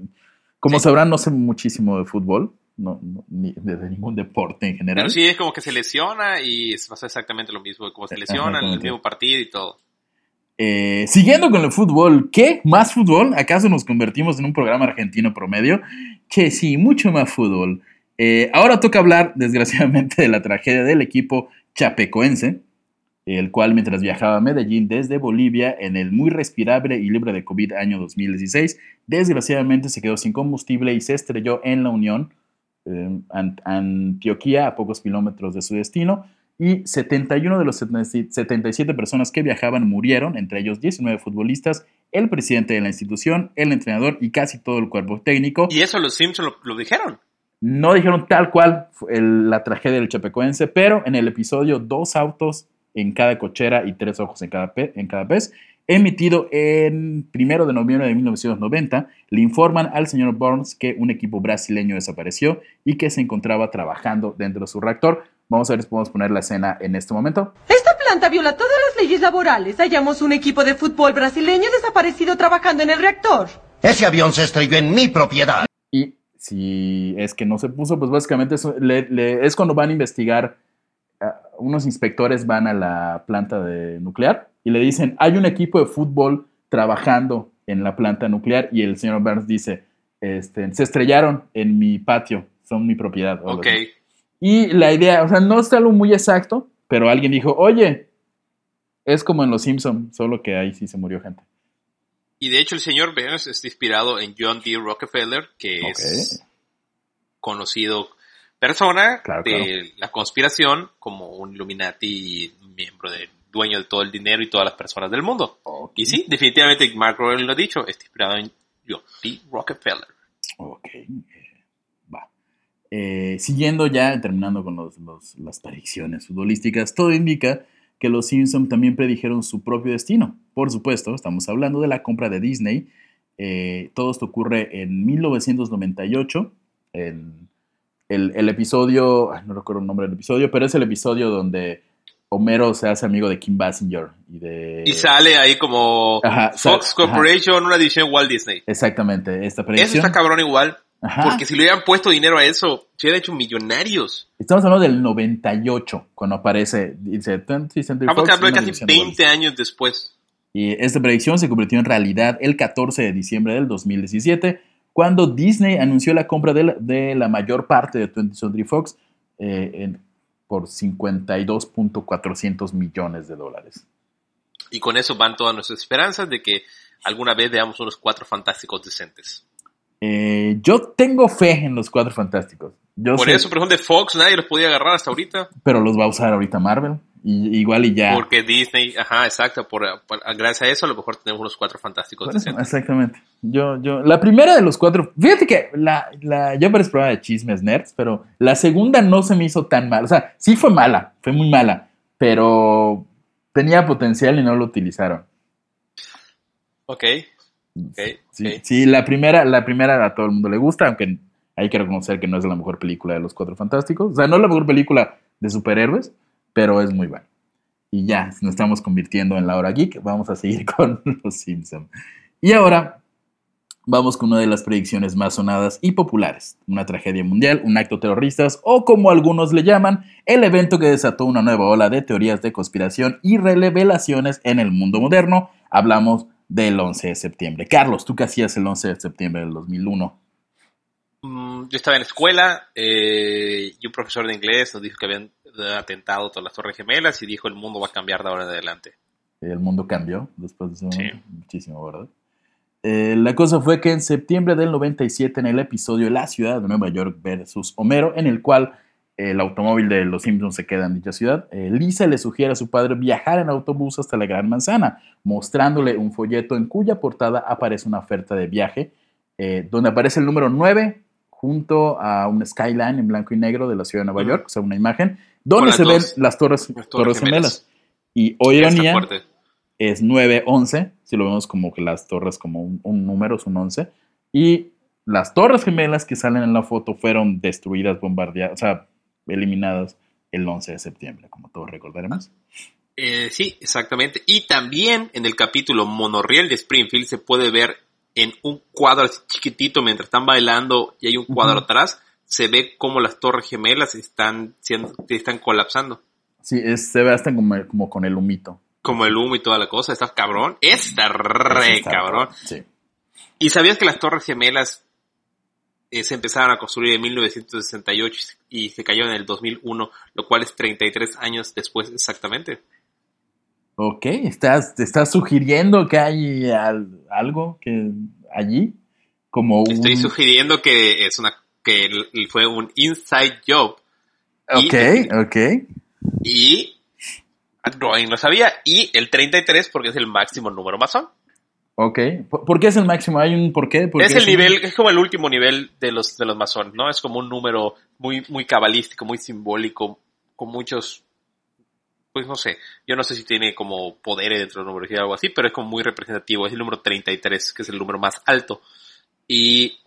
Speaker 1: como
Speaker 2: Sí.
Speaker 1: sabrán, no sé muchísimo de fútbol, no, no, ni de, de ningún deporte en general.
Speaker 2: Pero sí es como que se lesiona y pasa exactamente lo mismo, como se
Speaker 1: Ajá,
Speaker 2: lesiona en el mismo partido y todo.
Speaker 1: Eh, siguiendo con el fútbol, ¿qué? ¿Más fútbol? ¿Acaso nos convertimos en un programa argentino promedio? Che, sí, mucho más fútbol. Eh, ahora toca hablar, desgraciadamente, de la tragedia del equipo chapecoense, el cual mientras viajaba a Medellín desde Bolivia en el muy respirable y libre de COVID año 2016, desgraciadamente se quedó sin combustible y se estrelló en la Unión, eh, Antioquía, a pocos kilómetros de su destino. y 71 de los 77 personas que viajaban murieron, entre ellos 19 futbolistas, el presidente de la institución, el entrenador y casi todo el cuerpo técnico.
Speaker 2: Y eso los Simpsons lo, dijeron.
Speaker 1: No dijeron tal cual la tragedia del Chapecoense, pero en el episodio Dos autos en cada cochera y tres ojos en cada, en cada pez, emitido en 1 de noviembre de 1990, le informan al señor Burns que un equipo brasileño desapareció y que se encontraba trabajando dentro de su reactor. Vamos a ver si podemos poner la escena en este momento.
Speaker 6: Esta planta viola todas las leyes laborales. Hallamos un equipo de fútbol brasileño desaparecido trabajando en el reactor.
Speaker 7: Ese avión se estrelló en mi propiedad.
Speaker 1: Y si es que no se puso, pues básicamente es cuando van a investigar, unos inspectores van a la planta de nuclear y le dicen, hay un equipo de fútbol trabajando en la planta nuclear y el señor Burns dice, este, se estrellaron en mi patio, son mi propiedad.
Speaker 2: Ok.
Speaker 1: Y la idea, o sea, no está algo muy exacto, pero alguien dijo, oye, es como en Los Simpsons, solo que ahí sí se murió gente.
Speaker 2: Y de hecho el señor Burns está inspirado en John D. Rockefeller, que es conocido persona de la conspiración como un Illuminati miembro del dueño de todo el dinero y todas las personas del mundo. Y sí, definitivamente Mark Royal lo ha dicho, está inspirado en John D. Rockefeller.
Speaker 1: Ok, va. Eh, siguiendo ya, terminando con las predicciones futbolísticas, todo indica que los Simpsons también predijeron su propio destino. Por supuesto, estamos hablando de la compra de Disney. Eh, todo esto ocurre en 1998. el, el, episodio, no recuerdo el nombre del episodio, pero es el episodio donde Homero se hace amigo de Kim Basinger y de...
Speaker 2: Y sale ahí como Fox Corporation, una edición Walt Disney.
Speaker 1: Exactamente, esta predicción.
Speaker 2: Eso está cabrón igual. Porque si le hubieran puesto dinero a eso, se hubieran hecho millonarios.
Speaker 1: Estamos hablando del 98, cuando aparece, dice 20 Century
Speaker 2: Fox. casi 20 años después.
Speaker 1: Y esta predicción se convirtió en realidad el 14 de diciembre del 2017, cuando Disney anunció la compra de la, de la mayor parte de 20th Century Fox eh, en por 52.400 millones de dólares.
Speaker 2: Y con eso van todas nuestras esperanzas de que alguna vez veamos unos cuatro fantásticos decentes.
Speaker 1: Eh, yo tengo fe en los cuatro fantásticos.
Speaker 2: por eso, por ejemplo, de Fox nadie los podía agarrar hasta ahorita.
Speaker 1: Pero los va a usar ahorita Marvel. Y, igual y ya.
Speaker 2: Porque Disney, ajá, exacto. Por, gracias a eso, a lo mejor tenemos unos cuatro fantásticos.
Speaker 1: Exactamente. Yo, yo, la primera de los cuatro, fíjate que la, la, yo parece prueba de chismes nerds, pero la segunda no se me hizo tan mal. O sea, sí fue mala, fue muy mala, pero tenía potencial y no lo utilizaron.
Speaker 2: Ok.
Speaker 1: Okay, sí, sí, la primera, la primera a todo el mundo le gusta, aunque hay que reconocer que no es la mejor película de los Cuatro Fantásticos. O sea, no es la mejor película de superhéroes, pero es muy buena. Y ya, nos estamos convirtiendo en la hora geek, vamos a seguir con los Simpsons. Y ahora vamos con una de las predicciones más sonadas y populares. Una tragedia mundial, un acto terrorista o como algunos le llaman, el evento que desató una nueva ola de teorías de conspiración y revelaciones en el mundo moderno. Hablamos del 11 de septiembre. Carlos, ¿tú qué hacías el 11 de septiembre del 2001?
Speaker 2: Mm, yo estaba en escuela eh, y un profesor de inglés nos dijo que habían atentado todas las Torres Gemelas y dijo el mundo va a cambiar de ahora en adelante.
Speaker 1: El mundo cambió después de eso. Muchísimo, ¿verdad? Eh, la cosa fue que en septiembre del 97, en el episodio La ciudad de Nueva York versus Homero, en el cual el automóvil de los Simpsons se queda en dicha ciudad, eh, Lisa le sugiere a su padre viajar en autobús hasta la Gran Manzana, mostrándole un folleto en cuya portada aparece una oferta de viaje, eh, donde aparece el número 9 junto a un skyline en blanco y negro de la ciudad de Nueva York, o sea, una imagen, donde se ven las torres, torres, gemelas. Y hoy ironía es 9-11, si lo vemos como que las torres como un, número, es un 11, y las torres gemelas que salen en la foto fueron destruidas, bombardeadas, o sea, eliminadas el 11 de septiembre, como todos recordaremos.
Speaker 2: Eh, sí, exactamente. Y también en el capítulo Monorriel de Springfield se puede ver en un cuadro chiquitito mientras están bailando y hay un cuadro atrás, se ve como las torres gemelas están, siendo, están colapsando.
Speaker 1: Sí, se ve hasta como, con el humito.
Speaker 2: Como el humo y toda la cosa, está cabrón. Está re cabrón. Sí. ¿Y sabías que las torres gemelas eh, se empezaron a construir en 1968 y se cayó en el 2001, lo cual es 33 años después exactamente?
Speaker 1: Ok, ¿estás, te estás sugiriendo que hay algo que allí? Como
Speaker 2: Estoy sugiriendo que es una que fue un inside job.
Speaker 1: Ok, ok.
Speaker 2: Y Groening lo sabía. Y el 33 porque es el máximo número masón.
Speaker 1: Ok. ¿Por, qué es el máximo? ¿Hay un por qué? ¿Por
Speaker 2: Es
Speaker 1: qué
Speaker 2: el
Speaker 1: un-
Speaker 2: nivel, es como el último nivel de los, de los masones, ¿no? Es como un número muy, muy cabalístico, muy simbólico, con muchos, pues no sé, yo no sé si tiene como poderes dentro de la numerología o algo así, pero es como muy representativo, es el número 33, que es el número más alto. Y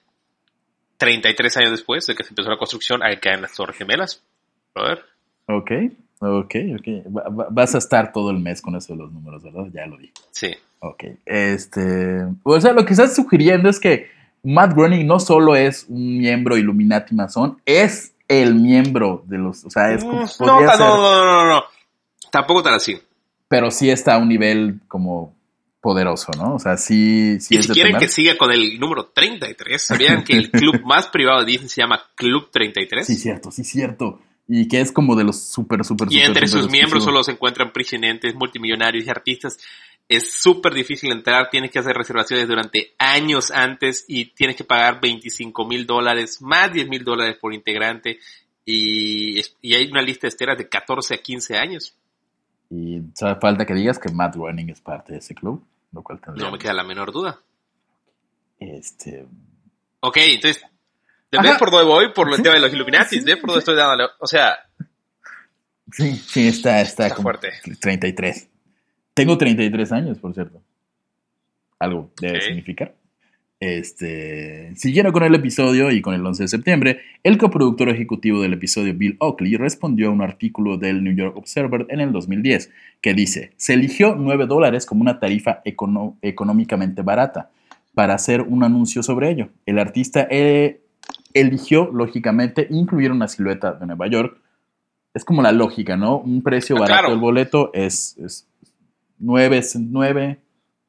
Speaker 2: 33 años después de que se empezó la construcción, ahí caen las Torres Gemelas. A ver.
Speaker 1: Ok, ok, ok. Va- va- vas a estar todo el mes con eso de los números, ¿verdad? Ya lo vi.
Speaker 2: Sí.
Speaker 1: Ok. Este. O sea, lo que estás sugiriendo es que Matt Groening no solo es un miembro Illuminati masón, es el miembro de los. O sea, es como.
Speaker 2: Mm, No, no, no, no, no. Tampoco tan así.
Speaker 1: Pero sí está a un nivel como poderoso, ¿no? O sea, sí, sí
Speaker 2: y
Speaker 1: es
Speaker 2: si
Speaker 1: de
Speaker 2: quieren
Speaker 1: temer.
Speaker 2: que siga con el número 33, ¿sabían que el club más privado de Disney se llama Club 33?
Speaker 1: Sí, cierto, sí, cierto. Y que es como de los súper, súper,
Speaker 2: Y entre sus miembros solo se encuentran presidentes, multimillonarios y artistas. Es súper difícil entrar, tienes que hacer reservaciones durante años antes y tienes que pagar 25 mil dólares, más 10 mil dólares por integrante. Y, y hay una lista de espera de 14 a 15 años.
Speaker 1: Y sea, falta que digas que Matt Groening es parte de ese club, lo cual tendría.
Speaker 2: No me queda la menor duda.
Speaker 1: Este.
Speaker 2: Ok, entonces. ¿ves por dónde voy? Por el
Speaker 1: Sí.
Speaker 2: tema de los Illuminatis, ¿ves por dónde estoy dándole? O sea,
Speaker 1: Sí, sí, está, está,
Speaker 2: Está
Speaker 1: como
Speaker 2: fuerte.
Speaker 1: 33. Tengo 33 años, por cierto. Algo debe
Speaker 2: Ok.
Speaker 1: significar. Este, siguiendo con el episodio y con el 11 de septiembre, el coproductor ejecutivo del episodio Bill Oakley respondió a un artículo del New York Observer en el 2010 que dice, se eligió 9 dólares como una tarifa económicamente barata para hacer un anuncio sobre ello. El artista eh, eligió, lógicamente, incluir una silueta de Nueva York. Es como la lógica, ¿no? Un precio
Speaker 2: Ah,
Speaker 1: barato
Speaker 2: claro.
Speaker 1: del boleto es, es 9, 9,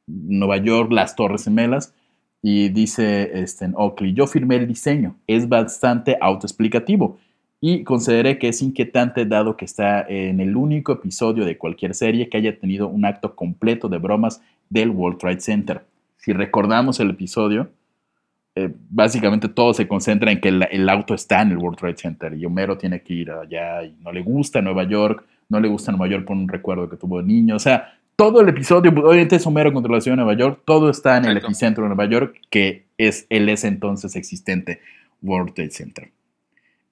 Speaker 1: Nueva York, las Torres Gemelas. Y dice este, Oakley, yo firmé el diseño, es bastante autoexplicativo y consideré que es inquietante dado que está en el único episodio de cualquier serie que haya tenido un acto completo de bromas del World Trade Center. Si recordamos el episodio, eh, básicamente todo se concentra en que el, el auto está en el World Trade Center y Homero tiene que ir allá y no le gusta Nueva York, no le gusta Nueva York por un recuerdo que tuvo de niño, o sea, todo el episodio, obviamente es Homero contra la ciudad de Nueva York, todo está en el epicentro de Nueva York, que es el ese entonces existente World Trade Center.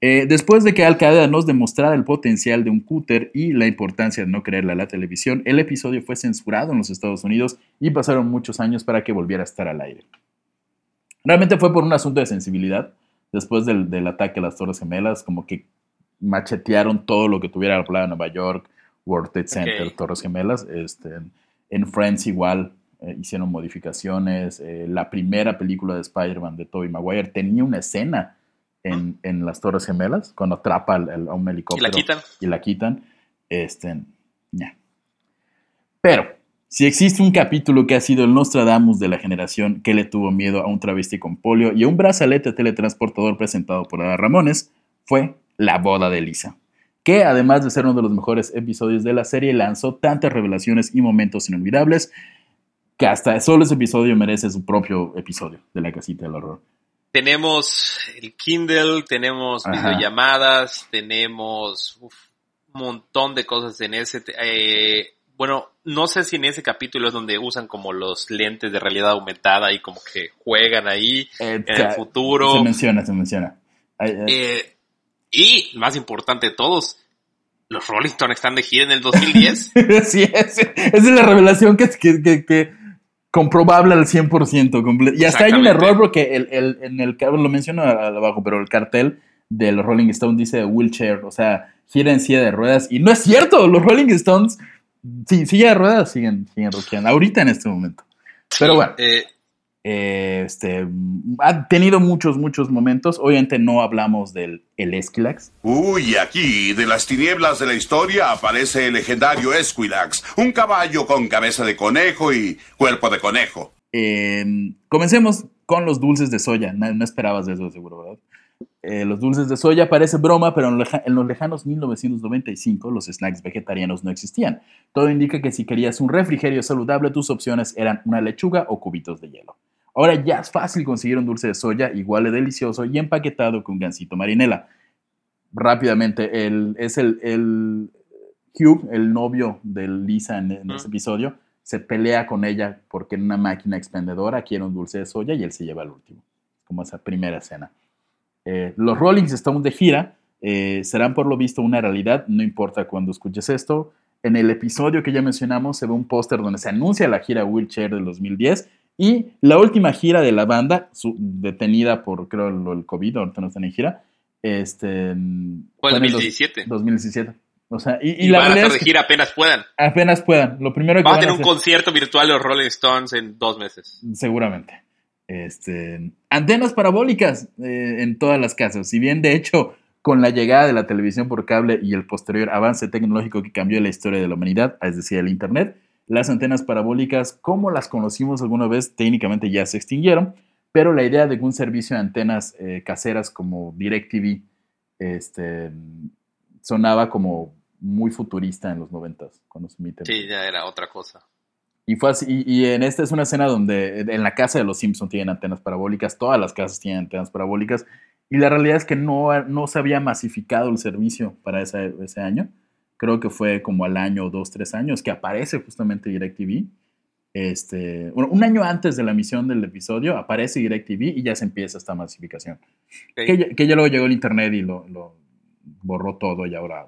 Speaker 1: Eh, después de que Al Qaeda nos demostrara el potencial de un cúter y la importancia de no creerle a la televisión, el episodio fue censurado en los Estados Unidos y pasaron muchos años para que volviera a estar al aire. Realmente fue por un asunto de sensibilidad. Después del, del ataque a las Torres Gemelas, como que machetearon todo lo que tuviera la palabra Nueva York, World Trade Center. Torres Gemelas. Este, en Friends igual eh, hicieron modificaciones. Eh, la primera película de Spider-Man de Tobey Maguire tenía una escena en, en las Torres Gemelas, cuando atrapa al- a un
Speaker 2: y
Speaker 1: helicóptero
Speaker 2: la quitan.
Speaker 1: y la quitan. Este, ya. Pero, si existe un capítulo que ha sido el Nostradamus de la generación que le tuvo miedo a un travesti con polio y a un brazalete teletransportador presentado por Ada Ramones, fue La boda de Lisa, que además de ser uno de los mejores episodios de la serie, lanzó tantas revelaciones y momentos inolvidables que hasta solo ese episodio merece su propio episodio de la casita del horror.
Speaker 2: Tenemos el Kindle, tenemos
Speaker 1: Ajá.
Speaker 2: videollamadas, tenemos uf, un montón de cosas en ese. eh, bueno, no sé si en ese capítulo es donde usan como los lentes de realidad aumentada y como que juegan ahí
Speaker 1: Eh,
Speaker 2: en el
Speaker 1: Se
Speaker 2: futuro.
Speaker 1: menciona, se menciona. Ay, ay.
Speaker 2: Eh, y, más importante de todos, los Rolling Stones están de gira en el 2010.
Speaker 1: sí, es, esa es la revelación que, que, que- que comprobable al 100%. comple- Y hasta hay un error porque el, el- en el lo menciono abajo, pero el cartel del Rolling Stone dice wheelchair, o sea, gira en silla de ruedas. Y no es cierto, los Rolling Stones sin silla de ruedas siguen, siguen rockeando ahorita en este momento. Pero bueno,
Speaker 2: Eh,
Speaker 1: eh, este, ha tenido muchos, muchos momentos. Obviamente no hablamos del el Esquilax.
Speaker 8: Uy, aquí, de las tinieblas de la historia, aparece el legendario Esquilax, un caballo con cabeza de conejo y cuerpo de conejo.
Speaker 1: Eh, comencemos con los dulces de soya. No, no esperabas de eso, seguro, ¿verdad? Eh, los dulces de soya parece broma, pero en, leja- en los lejanos 1995 los snacks vegetarianos no existían. Todo indica que si querías un refrigerio saludable, tus opciones eran una lechuga o cubitos de hielo. Ahora ya es fácil conseguir un dulce de soya igual de delicioso y empaquetado con gansito marinela. Rápidamente, el, es el, el Hugh, el novio de Lisa en, ese episodio, se pelea con ella porque en una máquina expendedora quiere un dulce de soya y él se lleva el último. Como esa primera escena. Eh, los Rolling Stones de gira eh, serán por lo visto una realidad, no importa cuándo escuches esto. En el episodio que ya mencionamos se ve un póster donde se anuncia la gira Wheelchair del 2010 y la última gira de la banda, su- detenida por creo el COVID, ahorita no están en gira, este,
Speaker 2: Fue el
Speaker 1: en el dos-
Speaker 2: 2017.
Speaker 1: 2017. O sea, y, y
Speaker 2: Y
Speaker 1: la
Speaker 2: van a estar de gira apenas puedan.
Speaker 1: apenas puedan. Lo primero que
Speaker 2: Van a
Speaker 1: van
Speaker 2: tener un concierto virtual de los Rolling Stones en dos meses.
Speaker 1: Seguramente. Este, antenas parabólicas eh, en todas las casas. Si bien, de hecho, con la llegada de la televisión por cable y el posterior avance tecnológico que cambió la historia de la humanidad, es decir, el Internet, las antenas parabólicas, como las conocimos alguna vez, técnicamente ya se extinguieron, pero la idea de un servicio de antenas eh, caseras como DirecTV este, sonaba como muy futurista en los noventas, cuando se emite.
Speaker 2: Sí, ya era otra cosa.
Speaker 1: Y, fue así- y, y en esta es una escena donde en la casa de los Simpson tienen antenas parabólicas, todas las casas tienen antenas parabólicas, y la realidad es que no, no se había masificado el servicio para ese, ese año. Creo que fue como al año, dos, tres años, que aparece justamente DirecTV. Este, bueno, un año antes de la emisión del episodio aparece DirecTV y ya se empieza esta masificación.
Speaker 2: Ok.
Speaker 1: Que, ya, que ya luego llegó el internet y lo, lo borró todo y ahora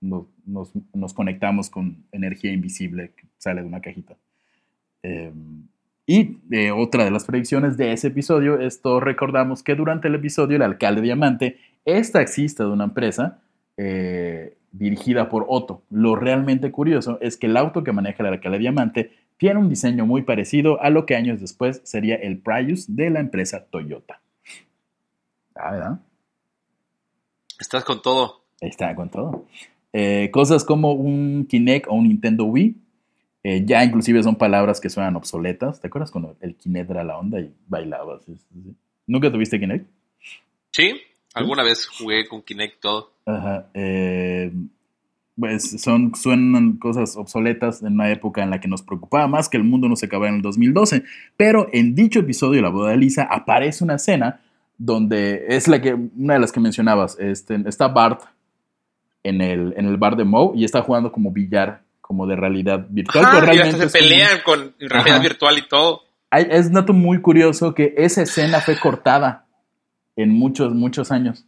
Speaker 1: nos, nos- nos conectamos con energía invisible que sale de una cajita. Eh, y eh, otra de las predicciones de ese episodio es, todos recordamos que durante el episodio el alcalde Diamante es taxista de una empresa eh, dirigida por Otto. Lo realmente curioso es que el auto que maneja el alcalde Diamante tiene un diseño muy parecido a lo que años después sería el Prius de la empresa Toyota. Ah, ¿verdad?
Speaker 2: Estás con todo.
Speaker 1: Está con todo. Eh, cosas como un Kinect o un Nintendo Wii, eh, ya inclusive son palabras que suenan obsoletas. ¿Te acuerdas cuando el Kinect era la onda y bailabas? ¿Nunca tuviste Kinect?
Speaker 2: Sí, alguna vez jugué con Kinect todo.
Speaker 1: Ajá. eh, pues son, suenan cosas obsoletas en una época en la que nos preocupaba más que el mundo no se acabara en el 2012. Pero en dicho episodio de la boda de Lisa aparece una escena donde es la que, una de las que mencionabas. Este, está Bart en el, en el bar de Moe y está jugando como billar, como de realidad virtual.
Speaker 2: Ajá,
Speaker 1: pero
Speaker 2: y hasta se
Speaker 1: como-
Speaker 2: pelean con realidad
Speaker 1: Ajá.
Speaker 2: virtual y todo.
Speaker 1: hay- es un dato muy curioso que esa escena fue cortada en muchos, muchos años.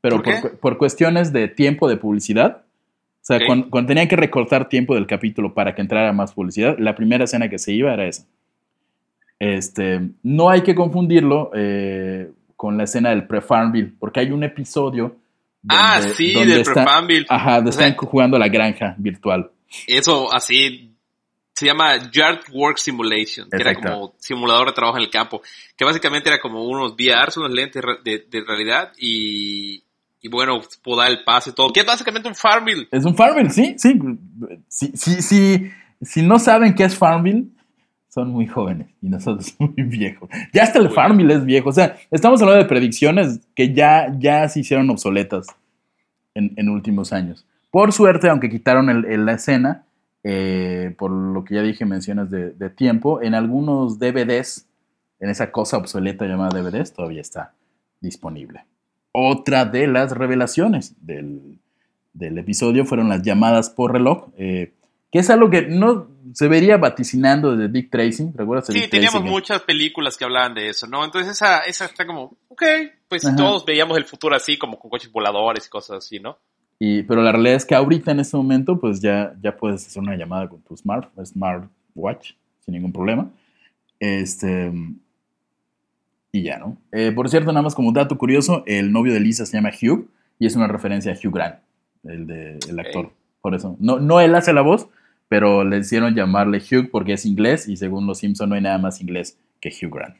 Speaker 1: Pero
Speaker 2: ¿Por
Speaker 1: por, por cuestiones de tiempo de publicidad. O sea,
Speaker 2: Ok.
Speaker 1: cuando, cuando tenían que recortar tiempo del capítulo para que entrara más publicidad, la primera escena que se iba era esa. Este, no hay que confundirlo eh, con la escena del pre-Farmville, porque hay un episodio.
Speaker 2: ah,
Speaker 1: donde-
Speaker 2: sí,
Speaker 1: donde
Speaker 2: del Prefambil.
Speaker 1: Ajá, donde
Speaker 2: O sea,
Speaker 1: están jugando a la granja virtual.
Speaker 2: Eso así se llama Yard Work Simulation, que era
Speaker 1: Exacto.
Speaker 2: como simulador de trabajo en el campo, que básicamente era como unos VRs, unos lentes de, de realidad y, y bueno, podar el paso y todo, que es básicamente un Farmville.
Speaker 1: Es un Farmville, sí, sí. Si, si, si, si no saben qué es Farmville, son muy jóvenes y nosotros muy viejos. Ya hasta el
Speaker 2: Muy
Speaker 1: Farmville es viejo. O sea, estamos hablando de predicciones que ya, ya se hicieron obsoletas en, en últimos años. Por suerte, aunque quitaron el- el- la escena, eh, por lo que ya dije, menciones de, de tiempo, en algunos DVDs, en esa cosa obsoleta llamada DVDs, todavía está disponible. Otra de las revelaciones del, del episodio fueron las llamadas por reloj, eh, que es algo que no se vería vaticinando desde Dick Tracy. ¿Recuerdas
Speaker 2: Sí,
Speaker 1: Dick
Speaker 2: teníamos
Speaker 1: Tracy
Speaker 2: muchas películas que hablaban de eso, ¿no? Entonces esa, esa está como, ok, pues
Speaker 1: Ajá.
Speaker 2: todos veíamos el futuro así, como con coches voladores y cosas así, ¿no?
Speaker 1: Y, pero la realidad es que ahorita en este momento, pues ya, ya puedes hacer una llamada con tu smart, smartwatch sin ningún problema. Este. Y ya, ¿no? Eh, por cierto, nada más como dato curioso, el novio de Lisa se llama Hugh y es una referencia a Hugh Grant, el, de, el actor. Por eso. No, no él hace la voz, pero le hicieron llamarle Hugh porque es inglés y según los Simpson no hay nada más inglés que Hugh Grant.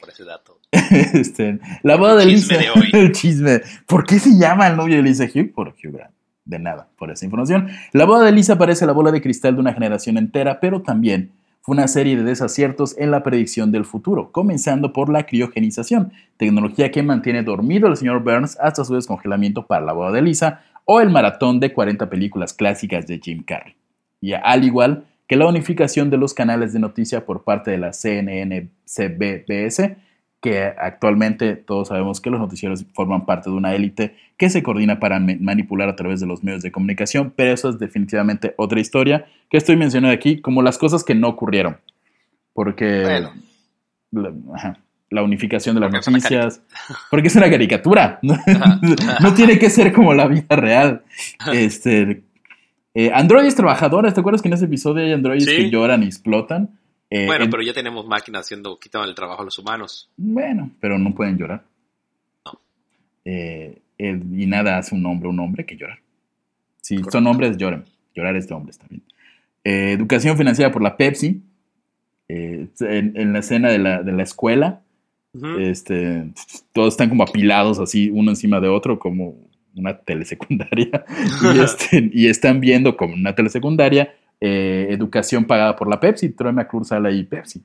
Speaker 2: Por ese dato.
Speaker 1: Este, la boda de Lisa.
Speaker 2: chisme de hoy.
Speaker 1: el chisme. ¿Por qué se llama el novio de Lisa Hugh? Por Hugh Grant. De nada, por esa información. La boda de Lisa parece la bola de cristal de una generación entera, pero también una serie de desaciertos en la predicción del futuro, comenzando por la criogenización, tecnología que mantiene dormido al señor Burns hasta su descongelamiento para la boda de Lisa, o el maratón de 40 películas clásicas de Jim Carrey. Y al igual que la unificación de los canales de noticia por parte de la CNN-CBBS, que actualmente todos sabemos que los noticieros forman parte de una élite que se coordina para ma- manipular a través de los medios de comunicación, pero eso es definitivamente otra historia que estoy mencionando aquí como las cosas que no ocurrieron. Porque
Speaker 2: Bueno.
Speaker 1: la, ajá, la unificación de las
Speaker 2: Porque
Speaker 1: noticias, porque es una caricatura, no, no tiene que ser como la vida real. Este, eh, androides trabajadores, ¿te acuerdas que en ese episodio hay androides
Speaker 2: Sí.
Speaker 1: que lloran y explotan? Eh,
Speaker 2: Bueno,
Speaker 1: en-
Speaker 2: pero ya tenemos máquinas haciendo, quitando el trabajo a los humanos.
Speaker 1: Bueno, pero no pueden llorar.
Speaker 2: No.
Speaker 1: Eh, el- y nada hace un hombre un hombre que llorar. Si
Speaker 2: Correcto.
Speaker 1: son hombres, lloren. Llorar es de hombres también. Eh, educación financiada por la Pepsi. Eh, en, en la escena de la, de la escuela, este, todos están como apilados así, uno encima de otro, como una telesecundaria. y, este, y están viendo como una telesecundaria eh, educación pagada por la Pepsi. Troy McClure sale ahí Pepsi.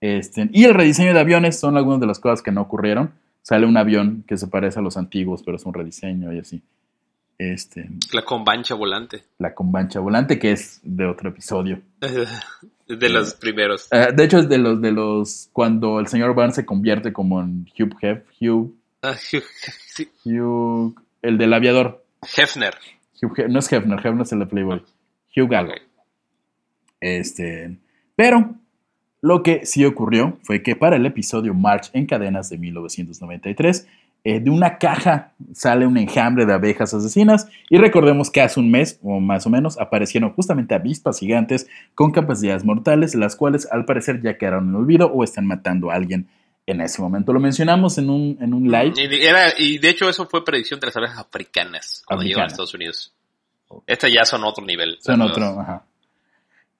Speaker 1: Este, y el rediseño de aviones son algunas de las cosas que no ocurrieron. Sale un avión que se parece a los antiguos, pero es un rediseño y así. Este,
Speaker 2: La combancha volante.
Speaker 1: la combancha volante, que es de otro episodio.
Speaker 2: de los primeros.
Speaker 1: Eh, de hecho, es de los, de los. Cuando el señor Barnes se convierte como en Hugh Hef, Hugh,
Speaker 2: Ah, sí,
Speaker 1: Hugh, el del aviador.
Speaker 2: Hefner.
Speaker 1: Hugh no es Hefner, Hefner es el de Playboy. Hugh algo.
Speaker 2: Ok.
Speaker 1: Este, pero lo que sí ocurrió fue que para el episodio March en cadenas de 1993, eh, de una caja sale un enjambre de abejas asesinas y recordemos que hace un mes o más o menos aparecieron justamente avispas gigantes con capacidades mortales, las cuales al parecer ya quedaron en olvido o están matando a alguien en ese momento. Lo mencionamos en un, en un live.
Speaker 2: Y, de- era, y de hecho eso fue predicción de las abejas africanas cuando llegaron a. Estados Unidos. Estas ya son otro nivel.
Speaker 1: Son otro, ajá.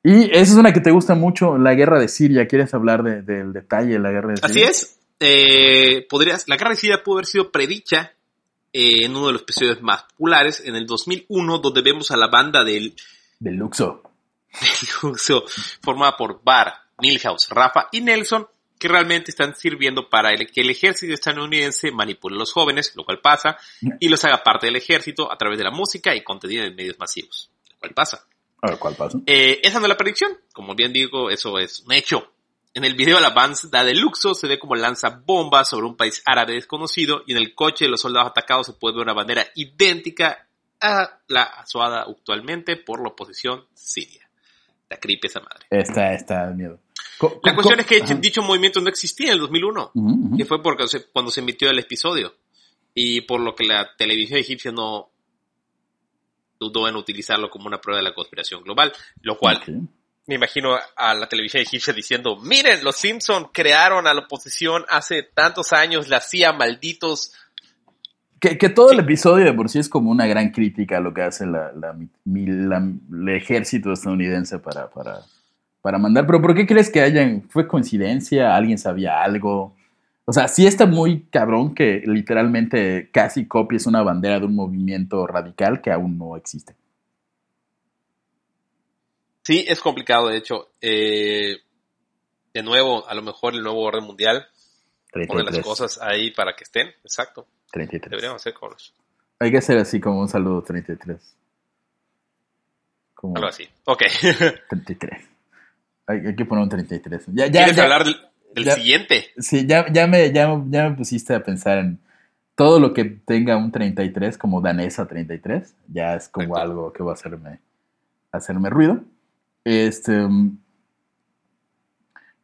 Speaker 1: Y esa es una que te gusta mucho, la guerra de Siria. ¿Quieres hablar de- del detalle de la guerra de Siria?
Speaker 2: Así es. Eh, podrías, la guerra de Siria pudo haber sido predicha eh, en uno de los episodios más populares, en el 2001, donde vemos a la banda del
Speaker 1: Del Luxo.
Speaker 2: uso formada por Bar, Milhouse, Rafa y Nelson, que realmente están sirviendo para el- que el ejército estadounidense manipule a los jóvenes, lo cual pasa, y los haga parte del ejército a través de la música y contenido en medios masivos, lo cual pasa.
Speaker 1: A ver, ¿cuál pasa?
Speaker 2: Eh, esa no es la predicción, como bien digo, eso es un hecho. En el video la banda de Luxo se ve como lanza bombas sobre un país árabe desconocido y en el coche de los soldados atacados se puede ver una bandera idéntica a la asuada actualmente por la oposición siria. La creepy esa madre.
Speaker 1: Está, está miedo. Co-
Speaker 2: La cuestión es que
Speaker 1: ajá.
Speaker 2: dicho movimiento no existía en el 2001,
Speaker 1: Ujú, ujú.
Speaker 2: que fue porque cuando se emitió el episodio y por lo que la televisión egipcia no dudó en utilizarlo como una prueba de la conspiración global, lo cual me imagino a la televisión egipcia diciendo, miren, los Simpson crearon a la oposición hace tantos años, la CIA, malditos.
Speaker 1: Que, que todo el episodio de por sí es como una gran crítica a lo que hace la, la mi- mi- la- el ejército estadounidense para, para, para mandar. Pero ¿por qué crees que hayan? ¿Fue coincidencia? ¿Alguien sabía algo? O sea, sí está muy cabrón que literalmente casi copies una bandera de un movimiento radical que aún no existe.
Speaker 2: Sí, es complicado, de hecho. Eh, de nuevo, a lo mejor el nuevo orden mundial pone las
Speaker 1: 33.
Speaker 2: cosas ahí para que estén. Exacto.
Speaker 1: 33.
Speaker 2: Deberíamos hacer como los-
Speaker 1: Hay que hacer así como un saludo 33. Como
Speaker 2: algo así. Ok.
Speaker 1: 33. Hay, hay que poner un 33. Ya, ya,
Speaker 2: ¿Quieres
Speaker 1: ya-
Speaker 2: hablar
Speaker 1: ya-
Speaker 2: siguiente?
Speaker 1: Sí, ya, ya, me, ya, ya me pusiste a pensar en todo lo que tenga un 33, como danesa 33. Ya es como
Speaker 2: Exacto.
Speaker 1: algo que va a hacerme, hacerme ruido. Este, mm,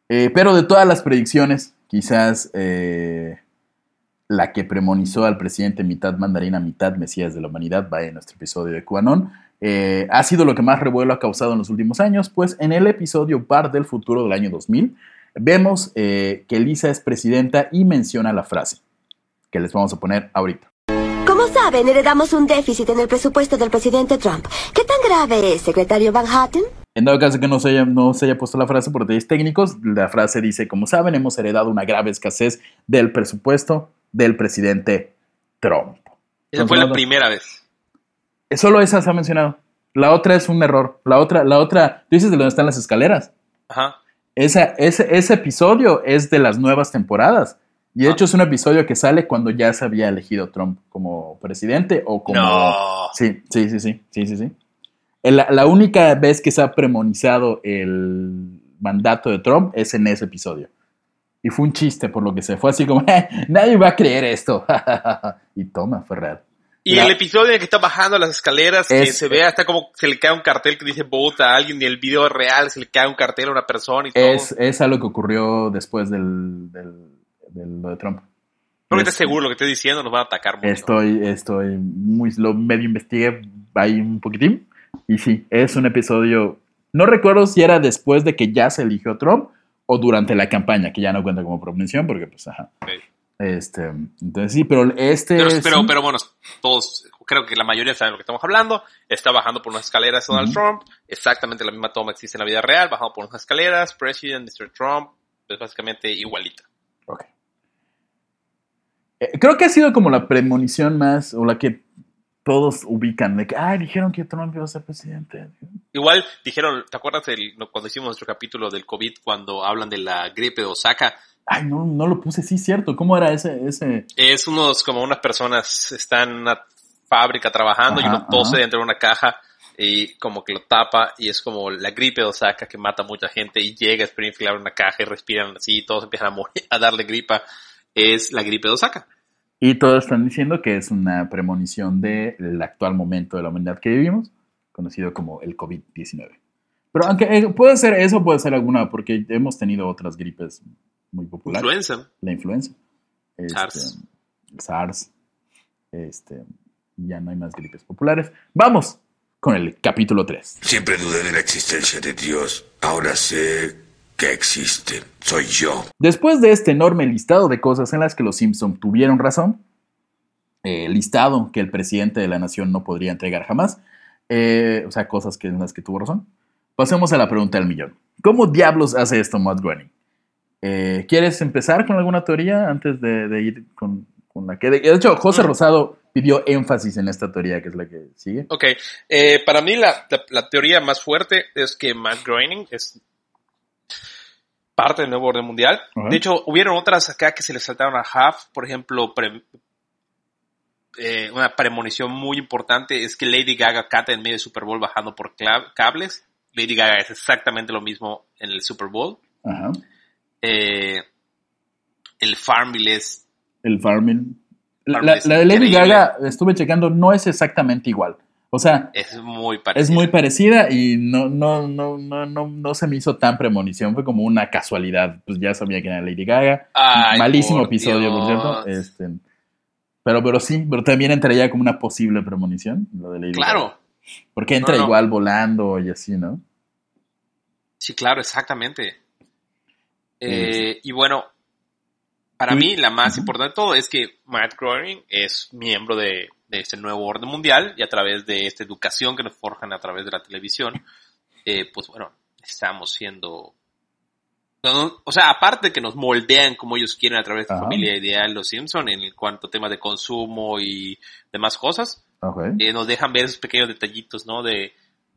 Speaker 1: eh, pero de todas las predicciones, quizás eh, la que premonizó al presidente mitad mandarina, mitad mesías de la humanidad, vaya en nuestro episodio de QAnon, eh, ha sido lo que más revuelo ha causado en los últimos años, pues en el episodio Bar del Futuro del año 2000, vemos eh, que Lisa es presidenta y menciona la frase que les vamos a poner ahorita.
Speaker 9: Como saben, heredamos un déficit en el presupuesto del presidente Trump. ¿Qué tan grave es, secretario Van Hatten?
Speaker 1: En dado caso que no se haya, no se haya puesto la frase por detalles técnicos, la frase dice, como saben, hemos heredado una grave escasez del presupuesto del presidente Trump.
Speaker 2: Esa fue la primera vez.
Speaker 1: Solo esa se ha mencionado. La otra es un error. La otra, la otra, tú dices de dónde están las escaleras.
Speaker 2: Ajá.
Speaker 1: Esa, ese, ese episodio es de las nuevas temporadas. Y de
Speaker 2: Ah.
Speaker 1: hecho es un episodio que sale cuando ya se había elegido Trump como presidente o como...
Speaker 2: No.
Speaker 1: Sí, sí, sí, sí, sí, sí, sí. La, la única vez que se ha premonizado el mandato de Trump es en ese episodio. Y fue un chiste por lo que se fue así como, "Eh, nadie va a creer esto. y toma, fue real.
Speaker 2: Y
Speaker 1: La-
Speaker 2: el episodio en el que está bajando las escaleras, que
Speaker 1: Es-
Speaker 2: se ve hasta como se le cae un cartel que dice vota a alguien y el video real se le cae un cartel a una persona y todo.
Speaker 1: Es, es algo que ocurrió después del, del, del- lo de Trump.
Speaker 2: Que
Speaker 1: Es-
Speaker 2: estás seguro lo que estoy diciendo, nos van a atacar mucho.
Speaker 1: Estoy, estoy muy, lo medio investigué ahí un poquitín. Y sí, es un episodio. No recuerdo si era después de que ya se eligió Trump o durante la campaña, que ya no cuenta como promoción, porque pues ajá.
Speaker 2: Ok.
Speaker 1: Este, entonces sí, pero este.
Speaker 2: Pero, pero,
Speaker 1: sí,
Speaker 2: pero bueno, todos, creo que la mayoría saben lo que estamos hablando. Está bajando por unas escaleras Donald. Trump. Exactamente la misma toma existe en la vida real. Bajando por unas escaleras. President, Mr. Trump. Es básicamente igualita.
Speaker 1: ok. Eh, creo que ha sido como la premonición más, o la que todos ubican, de que, ay, dijeron que Trump iba a ser presidente.
Speaker 2: Igual dijeron, ¿te acuerdas el- cuando hicimos nuestro capítulo del COVID cuando hablan de la gripe de Osaka?
Speaker 1: Ay, no, no lo puse, sí, cierto. ¿Cómo era ese? ese?
Speaker 2: Es unos, como unas personas están en una fábrica trabajando y
Speaker 1: Ajá,
Speaker 2: uno tose
Speaker 1: ajá.
Speaker 2: dentro de una caja y como que lo tapa y es como la gripe de Osaka que mata a mucha gente y llega a Springfield, una caja y respiran así y todos empiezan a morir, a darle gripa. Es la gripe de Osaka.
Speaker 1: Y todos están diciendo que es una premonición del actual momento de la humanidad que vivimos, conocido como el COVID-19. Pero aunque eh, puede ser eso, puede ser alguna, porque hemos tenido otras gripes muy populares.
Speaker 2: Influenza.
Speaker 1: La influenza. Este,
Speaker 2: SARS.
Speaker 1: SARS. Este, ya no hay más gripes populares. Vamos con el capítulo 3.
Speaker 5: Siempre dudé de la existencia de Dios. Ahora sé que existe. Soy yo.
Speaker 1: Después de este enorme listado de cosas en las que los Simpson tuvieron razón, eh, listado que el presidente de la nación no podría entregar jamás, eh, o sea, cosas que, en las que tuvo razón, pasemos a la pregunta del millón. ¿Cómo diablos hace esto Matt Groening? Eh, ¿Quieres empezar con alguna teoría antes de, de ir con, con la que... De, de hecho, José
Speaker 2: Mm.
Speaker 1: Rosado pidió énfasis en esta teoría, que es la que sigue.
Speaker 2: Ok, eh, para mí la, la- la teoría más fuerte es que Matt Groening es parte del nuevo orden mundial. De hecho, hubieron otras acá que se le saltaron a Huff, por ejemplo, pre- eh, una premonición muy importante es que Lady Gaga canta en medio del Super Bowl bajando por cables. Lady Gaga es exactamente lo mismo en el Super Bowl.
Speaker 1: Ajá.
Speaker 2: Eh, el Farmville es
Speaker 1: El. La,
Speaker 2: Farmville es
Speaker 1: la de Lady. Gaga, estuve checando, no es exactamente igual. O sea,
Speaker 2: es muy parecido.
Speaker 1: Es muy parecida y no, no, no, no, no, no se me hizo tan premonición, fue como una casualidad. Pues ya sabía que era Lady Gaga.
Speaker 2: Ay,
Speaker 1: Malísimo
Speaker 2: por
Speaker 1: episodio, por cierto. Este, pero, pero sí, pero también entraría como una posible premonición, lo de Lady Gaga.
Speaker 2: Claro,
Speaker 1: Porque entra
Speaker 2: No, no.
Speaker 1: igual volando y así, ¿no?
Speaker 2: sí, claro, exactamente. Eh, y bueno, para mí la más importante de todo es que Matt Groening es miembro de, de este nuevo orden mundial y a través de esta educación que nos forjan a través de la televisión, eh, pues bueno, estamos siendo... no, o sea, aparte que nos moldean como ellos quieren a través de
Speaker 1: Ajá.
Speaker 2: familia ideal, los Simpson, en cuanto a temas de consumo y demás cosas,
Speaker 1: Ok.
Speaker 2: eh, nos dejan ver esos pequeños detallitos, ¿no? De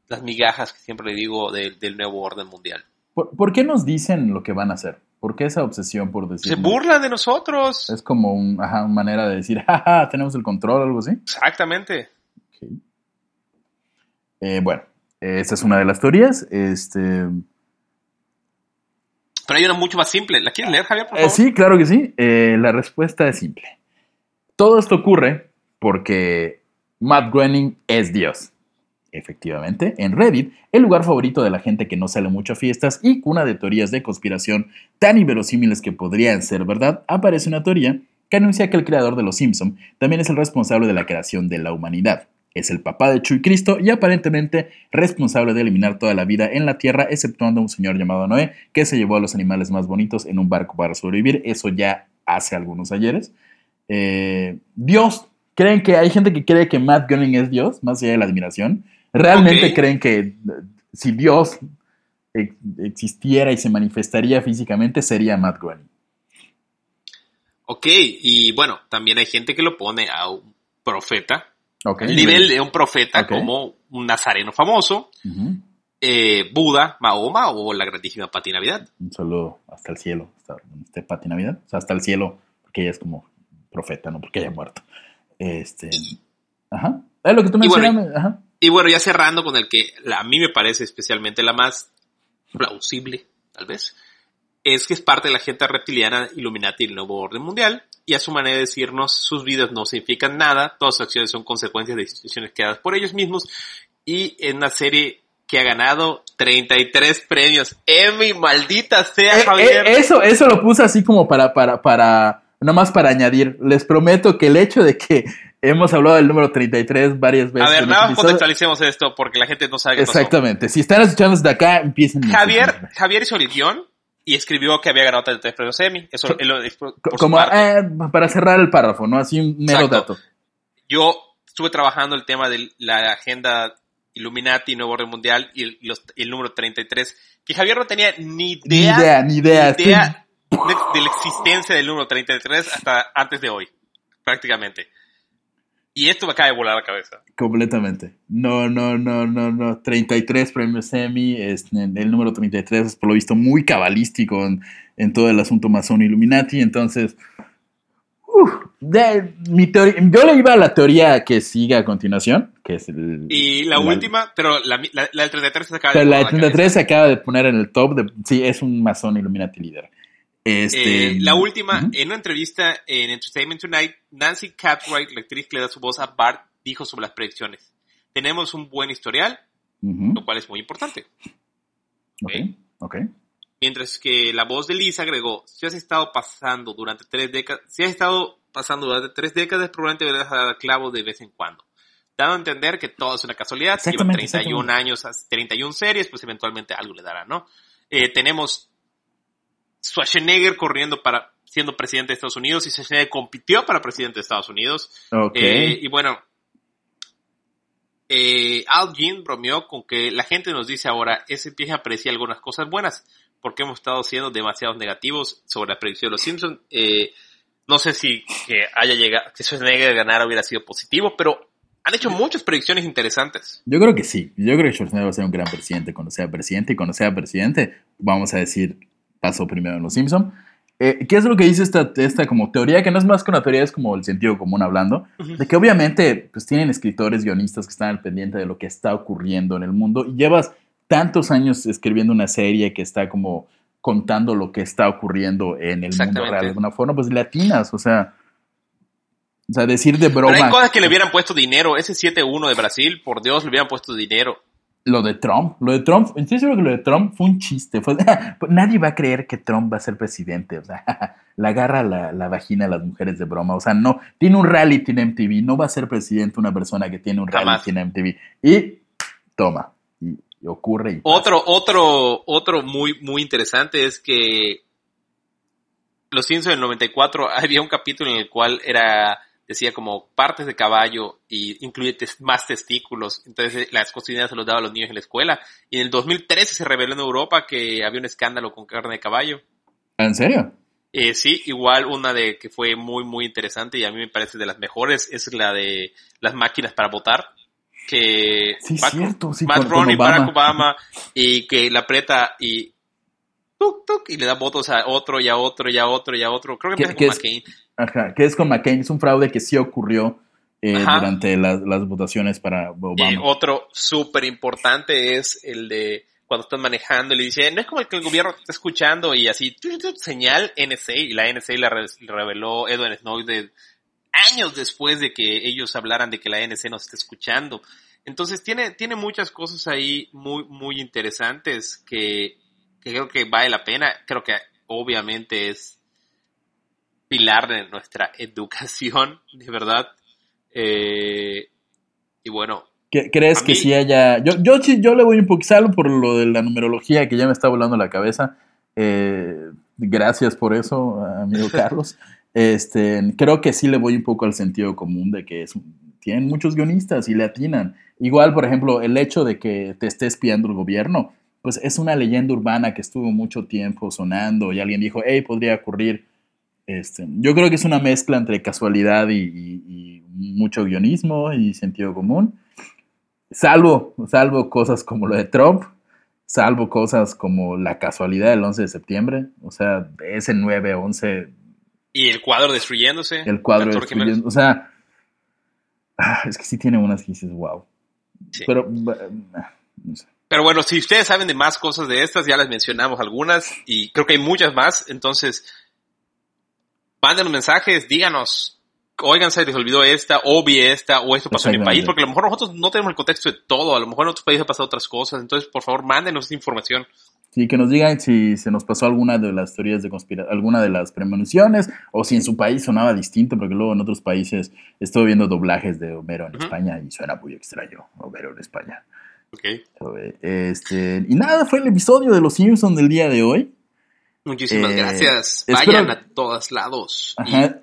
Speaker 2: las migajas que siempre le digo de- del nuevo orden mundial.
Speaker 1: ¿Por, por qué nos dicen lo que van a hacer? ¿Por qué esa obsesión por decir?
Speaker 2: Se burlan de nosotros.
Speaker 1: Es como un, ajá, una manera de decir, jaja, tenemos el control algo así.
Speaker 2: Exactamente.
Speaker 1: Eh, bueno, esta es una de las teorías. Este,
Speaker 2: Pero hay una mucho más simple. ¿La quieres leer, Javier, por
Speaker 1: Eh, sí, claro que sí. Eh, la respuesta es simple. Todo esto ocurre porque Matt Groening es Dios. Efectivamente, en Reddit, el lugar favorito de la gente que no sale mucho a fiestas y cuna de teorías de conspiración tan inverosímiles que podrían ser verdad, aparece una teoría que anuncia que el creador de Los Simpson también es el responsable de la creación de la humanidad. Es el papá de Chuy Cristo y aparentemente responsable de eliminar toda la vida en la Tierra, exceptuando a un señor llamado Noé, que se llevó a los animales más bonitos en un barco para sobrevivir. Eso ya hace algunos ayeres. Eh, Dios, ¿creen que hay gente que cree que Matt Groening es Dios, más allá de la admiración? ¿Realmente creen que si Dios ex- existiera y se manifestaría físicamente, sería Matt Groening?
Speaker 2: Ok, y bueno, también hay gente que lo pone a un profeta.
Speaker 1: Ok.
Speaker 2: El nivel de un profeta como un nazareno famoso, eh, Buda, Mahoma o la grandísima Pati Navidad.
Speaker 1: Un saludo hasta el cielo, hasta Pati Navidad, o sea, hasta el cielo, porque ella es como profeta, no porque haya muerto. Este, ajá. Es lo que tú
Speaker 2: Y bueno,
Speaker 1: mencionas, ajá.
Speaker 2: Y bueno, ya cerrando con el que a mí me parece especialmente la más plausible, tal vez, es que es parte de la gente reptiliana Illuminati el nuevo orden mundial y a su manera de decirnos sus vidas no significan nada, todas sus acciones son consecuencias de decisiones creadas por ellos mismos y en una serie que ha ganado 33 premios Emmy, maldita sea
Speaker 1: Eh,
Speaker 2: Javier.
Speaker 1: eh, eso, eso lo puse así como para, para, para, nomás para añadir. Les prometo que el hecho de que hemos hablado del número 33 varias veces.
Speaker 2: a ver,
Speaker 1: en
Speaker 2: nada
Speaker 1: este
Speaker 2: más contextualicemos esto porque la gente no sabe qué pasó.
Speaker 1: Exactamente. Si están escuchando desde acá, empiecen.
Speaker 2: Javier, Javier hizo el guion y escribió que había ganado 33 premios Emmy. Eso él lo por su
Speaker 1: Como
Speaker 2: parte.
Speaker 1: eh, para cerrar el párrafo, ¿no? Así un mero
Speaker 2: Exacto.
Speaker 1: dato.
Speaker 2: Yo estuve trabajando el tema de la agenda Illuminati, Nuevo Orden Mundial y el, los- el número 33, que Javier no tenía ni
Speaker 1: Ni
Speaker 2: idea,
Speaker 1: idea, ni idea.
Speaker 2: ni idea de, de la existencia del número 33 hasta antes de hoy, prácticamente. Y esto me acaba de volar la cabeza.
Speaker 1: Completamente. No, no, no, no, no. 33 premios Emmy. Es, el número 33 es por lo visto muy cabalístico en, en todo el asunto masón Illuminati. Entonces, uf, de- mi teoría, yo le iba a la teoría que sigue a continuación, que es el...
Speaker 2: Y la última, pero la, la- la del 33 se acaba de
Speaker 1: la
Speaker 2: volar la
Speaker 1: 33 se acaba de poner en el top. De, sí, es un masón Illuminati líder. Este,
Speaker 2: Eh, la última, en una entrevista en Entertainment Tonight, Nancy Cartwright, la actriz que le da su voz a Bart, dijo sobre las predicciones. Tenemos un buen historial, lo cual es muy importante.
Speaker 1: ok, ok.
Speaker 2: Mientras que la voz de Lisa agregó, si has estado pasando durante tres décadas, si has estado pasando durante tres décadas, probablemente verás a dar clavo de vez en cuando. Dando a entender que todo es una casualidad, lleva
Speaker 1: Exactamente,
Speaker 2: 31
Speaker 1: exactamente.
Speaker 2: años, 31 series, pues eventualmente algo le dará, ¿no? Eh, tenemos Schwarzenegger corriendo para siendo presidente de Estados Unidos y Schwarzenegger compitió para presidente de Estados Unidos.
Speaker 1: Ok.
Speaker 2: Eh, y bueno, eh, Al Jean bromeó con que la gente nos dice ahora, ese empieza a apreciar algunas cosas buenas, porque hemos estado siendo demasiado negativos sobre la predicción de los Simpsons. Eh, no sé si que haya llegado, que Schwarzenegger ganara hubiera sido positivo, pero han hecho muchas predicciones interesantes.
Speaker 1: Yo creo que sí. Yo creo que Schwarzenegger va a ser un gran presidente cuando sea presidente. Y cuando sea presidente, vamos a decir, pasó primero en Los Simpson. Eh, ¿Qué es lo que dice esta, esta como teoría? Que no es más que una teoría, es como el sentido común hablando. De que obviamente pues tienen escritores, guionistas que están al pendiente de lo que está ocurriendo en el mundo. Y llevas tantos años escribiendo una serie que está como contando lo que está ocurriendo en el mundo real de alguna forma, pues latinas, o sea... O sea, decir de
Speaker 2: Pero
Speaker 1: broma...
Speaker 2: hay cosas que le hubieran puesto dinero. Ese 7-1 de Brasil, por Dios, le hubieran puesto dinero.
Speaker 1: Lo de Trump, lo de Trump, estoy seguro que lo de Trump fue un chiste. Fue, nadie va a creer que Trump va a ser presidente. O sea, le agarra la, la vagina a las mujeres de broma. O sea, no, tiene un reality en MTV. No va a ser presidente una persona que tiene un
Speaker 2: Jamás.
Speaker 1: reality en MTV. Y toma, y, y ocurre. Y
Speaker 2: Otro, otro, otro muy, muy interesante es que Los Simpsons del 94 había un capítulo en el cual era, decía como partes de caballo y incluye tes- más testículos. Entonces eh, las cocineras se los daba a los niños en la escuela. Y en el 2013 se reveló en Europa que había un escándalo con carne de caballo.
Speaker 1: ¿En serio?
Speaker 2: Eh, sí, igual una de que fue muy, muy interesante y a mí me parece de las mejores es la de las máquinas para votar. Que
Speaker 1: Sí,
Speaker 2: Matt-
Speaker 1: cierto, sí,
Speaker 2: Matt Barack
Speaker 1: Obama.
Speaker 2: Obama y que la aprieta y tuk, tuk, y le da votos a otro y a otro y a otro y a otro. Creo que
Speaker 1: ¿Qué-
Speaker 2: empieza con
Speaker 1: es?
Speaker 2: McCain.
Speaker 1: Ajá, que es con McCain. Es un fraude que sí ocurrió eh, durante las, las votaciones para
Speaker 2: Y
Speaker 1: Obama.
Speaker 2: otro súper importante es el de cuando están manejando y le dice, no es como el que el gobierno te está escuchando y así, señal NSA, y la NSA la reveló Edwin Snowden años después de que ellos hablaran de que la NSA nos está escuchando. Entonces tiene, tiene muchas cosas ahí muy, muy interesantes que creo que vale la pena. Creo que obviamente es pilar de nuestra educación, de verdad. Eh, y bueno,
Speaker 1: ¿Qué- ¿Crees que sí haya.? Yo, yo, sí- yo le voy un poquito, salvo por lo de la numerología que ya me está volando la cabeza. eh, gracias por eso, amigo Carlos. Este, creo que sí le voy un poco al sentido común de que es un- tienen muchos guionistas y le atinan. Igual, por ejemplo, el hecho de que te esté espiando el gobierno, pues es una leyenda urbana que estuvo mucho tiempo sonando y alguien dijo, hey, podría ocurrir. Este, yo creo que es una mezcla entre casualidad y, y- y mucho guionismo y sentido común. Salvo, salvo cosas como lo de Trump, salvo cosas como la casualidad del 11 de septiembre, o sea, ese 9-11,
Speaker 2: y el cuadro destruyéndose.
Speaker 1: el cuadro
Speaker 2: 14
Speaker 1: destruyendo,
Speaker 2: gemelos.
Speaker 1: o sea, ah, es que sí tiene unas que dices, wow.
Speaker 2: Sí.
Speaker 1: Pero, bah, no sé.
Speaker 2: Pero bueno, si ustedes saben de más cosas de estas, ya les mencionamos algunas y creo que hay muchas más. Entonces, mándenos mensajes, díganos, oigan, se les olvidó esta, o vi esta, o esto pasó en mi país, porque a lo mejor nosotros no tenemos el contexto de todo, a lo mejor en otros países ha pasado otras cosas. Entonces, por favor, mándenos información.
Speaker 1: Sí, que nos digan si se nos pasó alguna de las teorías de conspiración, alguna de las premoniciones, o si en su país sonaba distinto, porque luego en otros países estuve viendo doblajes de Homero en España y suena muy extraño, Homero en España.
Speaker 2: Ok.
Speaker 1: Este, y nada, fue el episodio de Los Simpsons del día de hoy.
Speaker 2: Muchísimas
Speaker 1: Eh,
Speaker 2: gracias.
Speaker 1: espero-
Speaker 2: Vayan a todos lados.
Speaker 1: Ajá.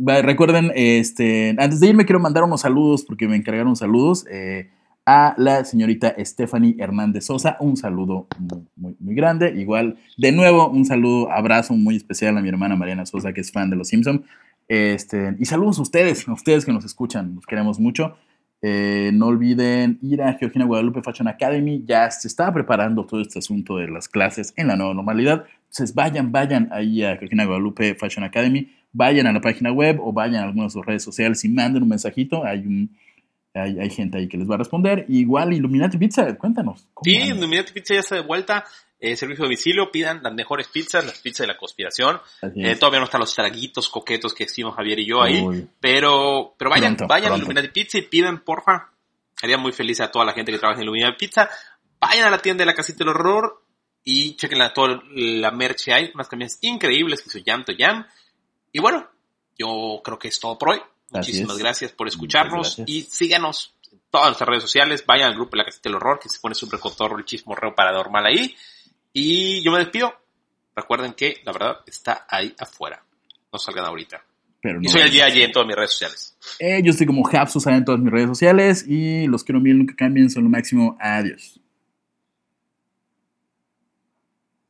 Speaker 1: Va, Recuerden, este, antes de irme quiero mandar unos saludos porque me encargaron saludos eh, a la señorita Stephanie Hernández Sosa. Un saludo muy, muy, muy grande. Igual, de nuevo, un saludo, abrazo muy especial a mi hermana Mariana Sosa, que es fan de Los Simpson. Este, y saludos a ustedes, a ustedes que nos escuchan, los queremos mucho. Eh, no olviden ir a Georgina Guadalupe Fashion Academy. Ya se está preparando todo este asunto de las clases en la nueva normalidad. Entonces vayan, vayan ahí a Georgina Guadalupe Fashion Academy. Vayan a la página web o vayan a algunas de sus redes sociales y manden un mensajito. Hay, un, hay, hay gente ahí que les va a responder. Igual Illuminati Pizza, cuéntanos. ¿cómo
Speaker 2: Sí? Illuminati Pizza ya está de vuelta. Eh, servicio de domicilio, pidan las mejores pizzas, las pizzas de la conspiración. Eh, todavía no están los traguitos coquetos que hicimos Javier y yo ahí.
Speaker 1: Uy.
Speaker 2: Pero, pero vayan,
Speaker 1: Pronto,
Speaker 2: vayan a
Speaker 1: pronto.
Speaker 2: Illuminati Pizza y pidan, porfa. Haría muy feliz a toda la gente que trabaja en Illuminati Pizza. Vayan a la tienda de la Casita del Horror y chequen la, toda la merch que hay. Unas camisas increíbles que se Jam to Jam. Y bueno, yo creo que es todo por hoy. Muchísimas gracias por escucharnos
Speaker 1: gracias.
Speaker 2: y síganos en todas nuestras redes sociales. Vayan al grupo de la Casita del Horror que se pone súper cotorro el chismorreo paranormal ahí. Y yo me despido. Recuerden que la verdad está ahí afuera. No salgan ahorita.
Speaker 1: Pero
Speaker 2: Y
Speaker 1: no
Speaker 2: soy el día en todas mis redes sociales.
Speaker 1: Eh, yo estoy como Hapsus en todas mis redes sociales y los quiero mil, nunca cambien, son lo máximo. Adiós.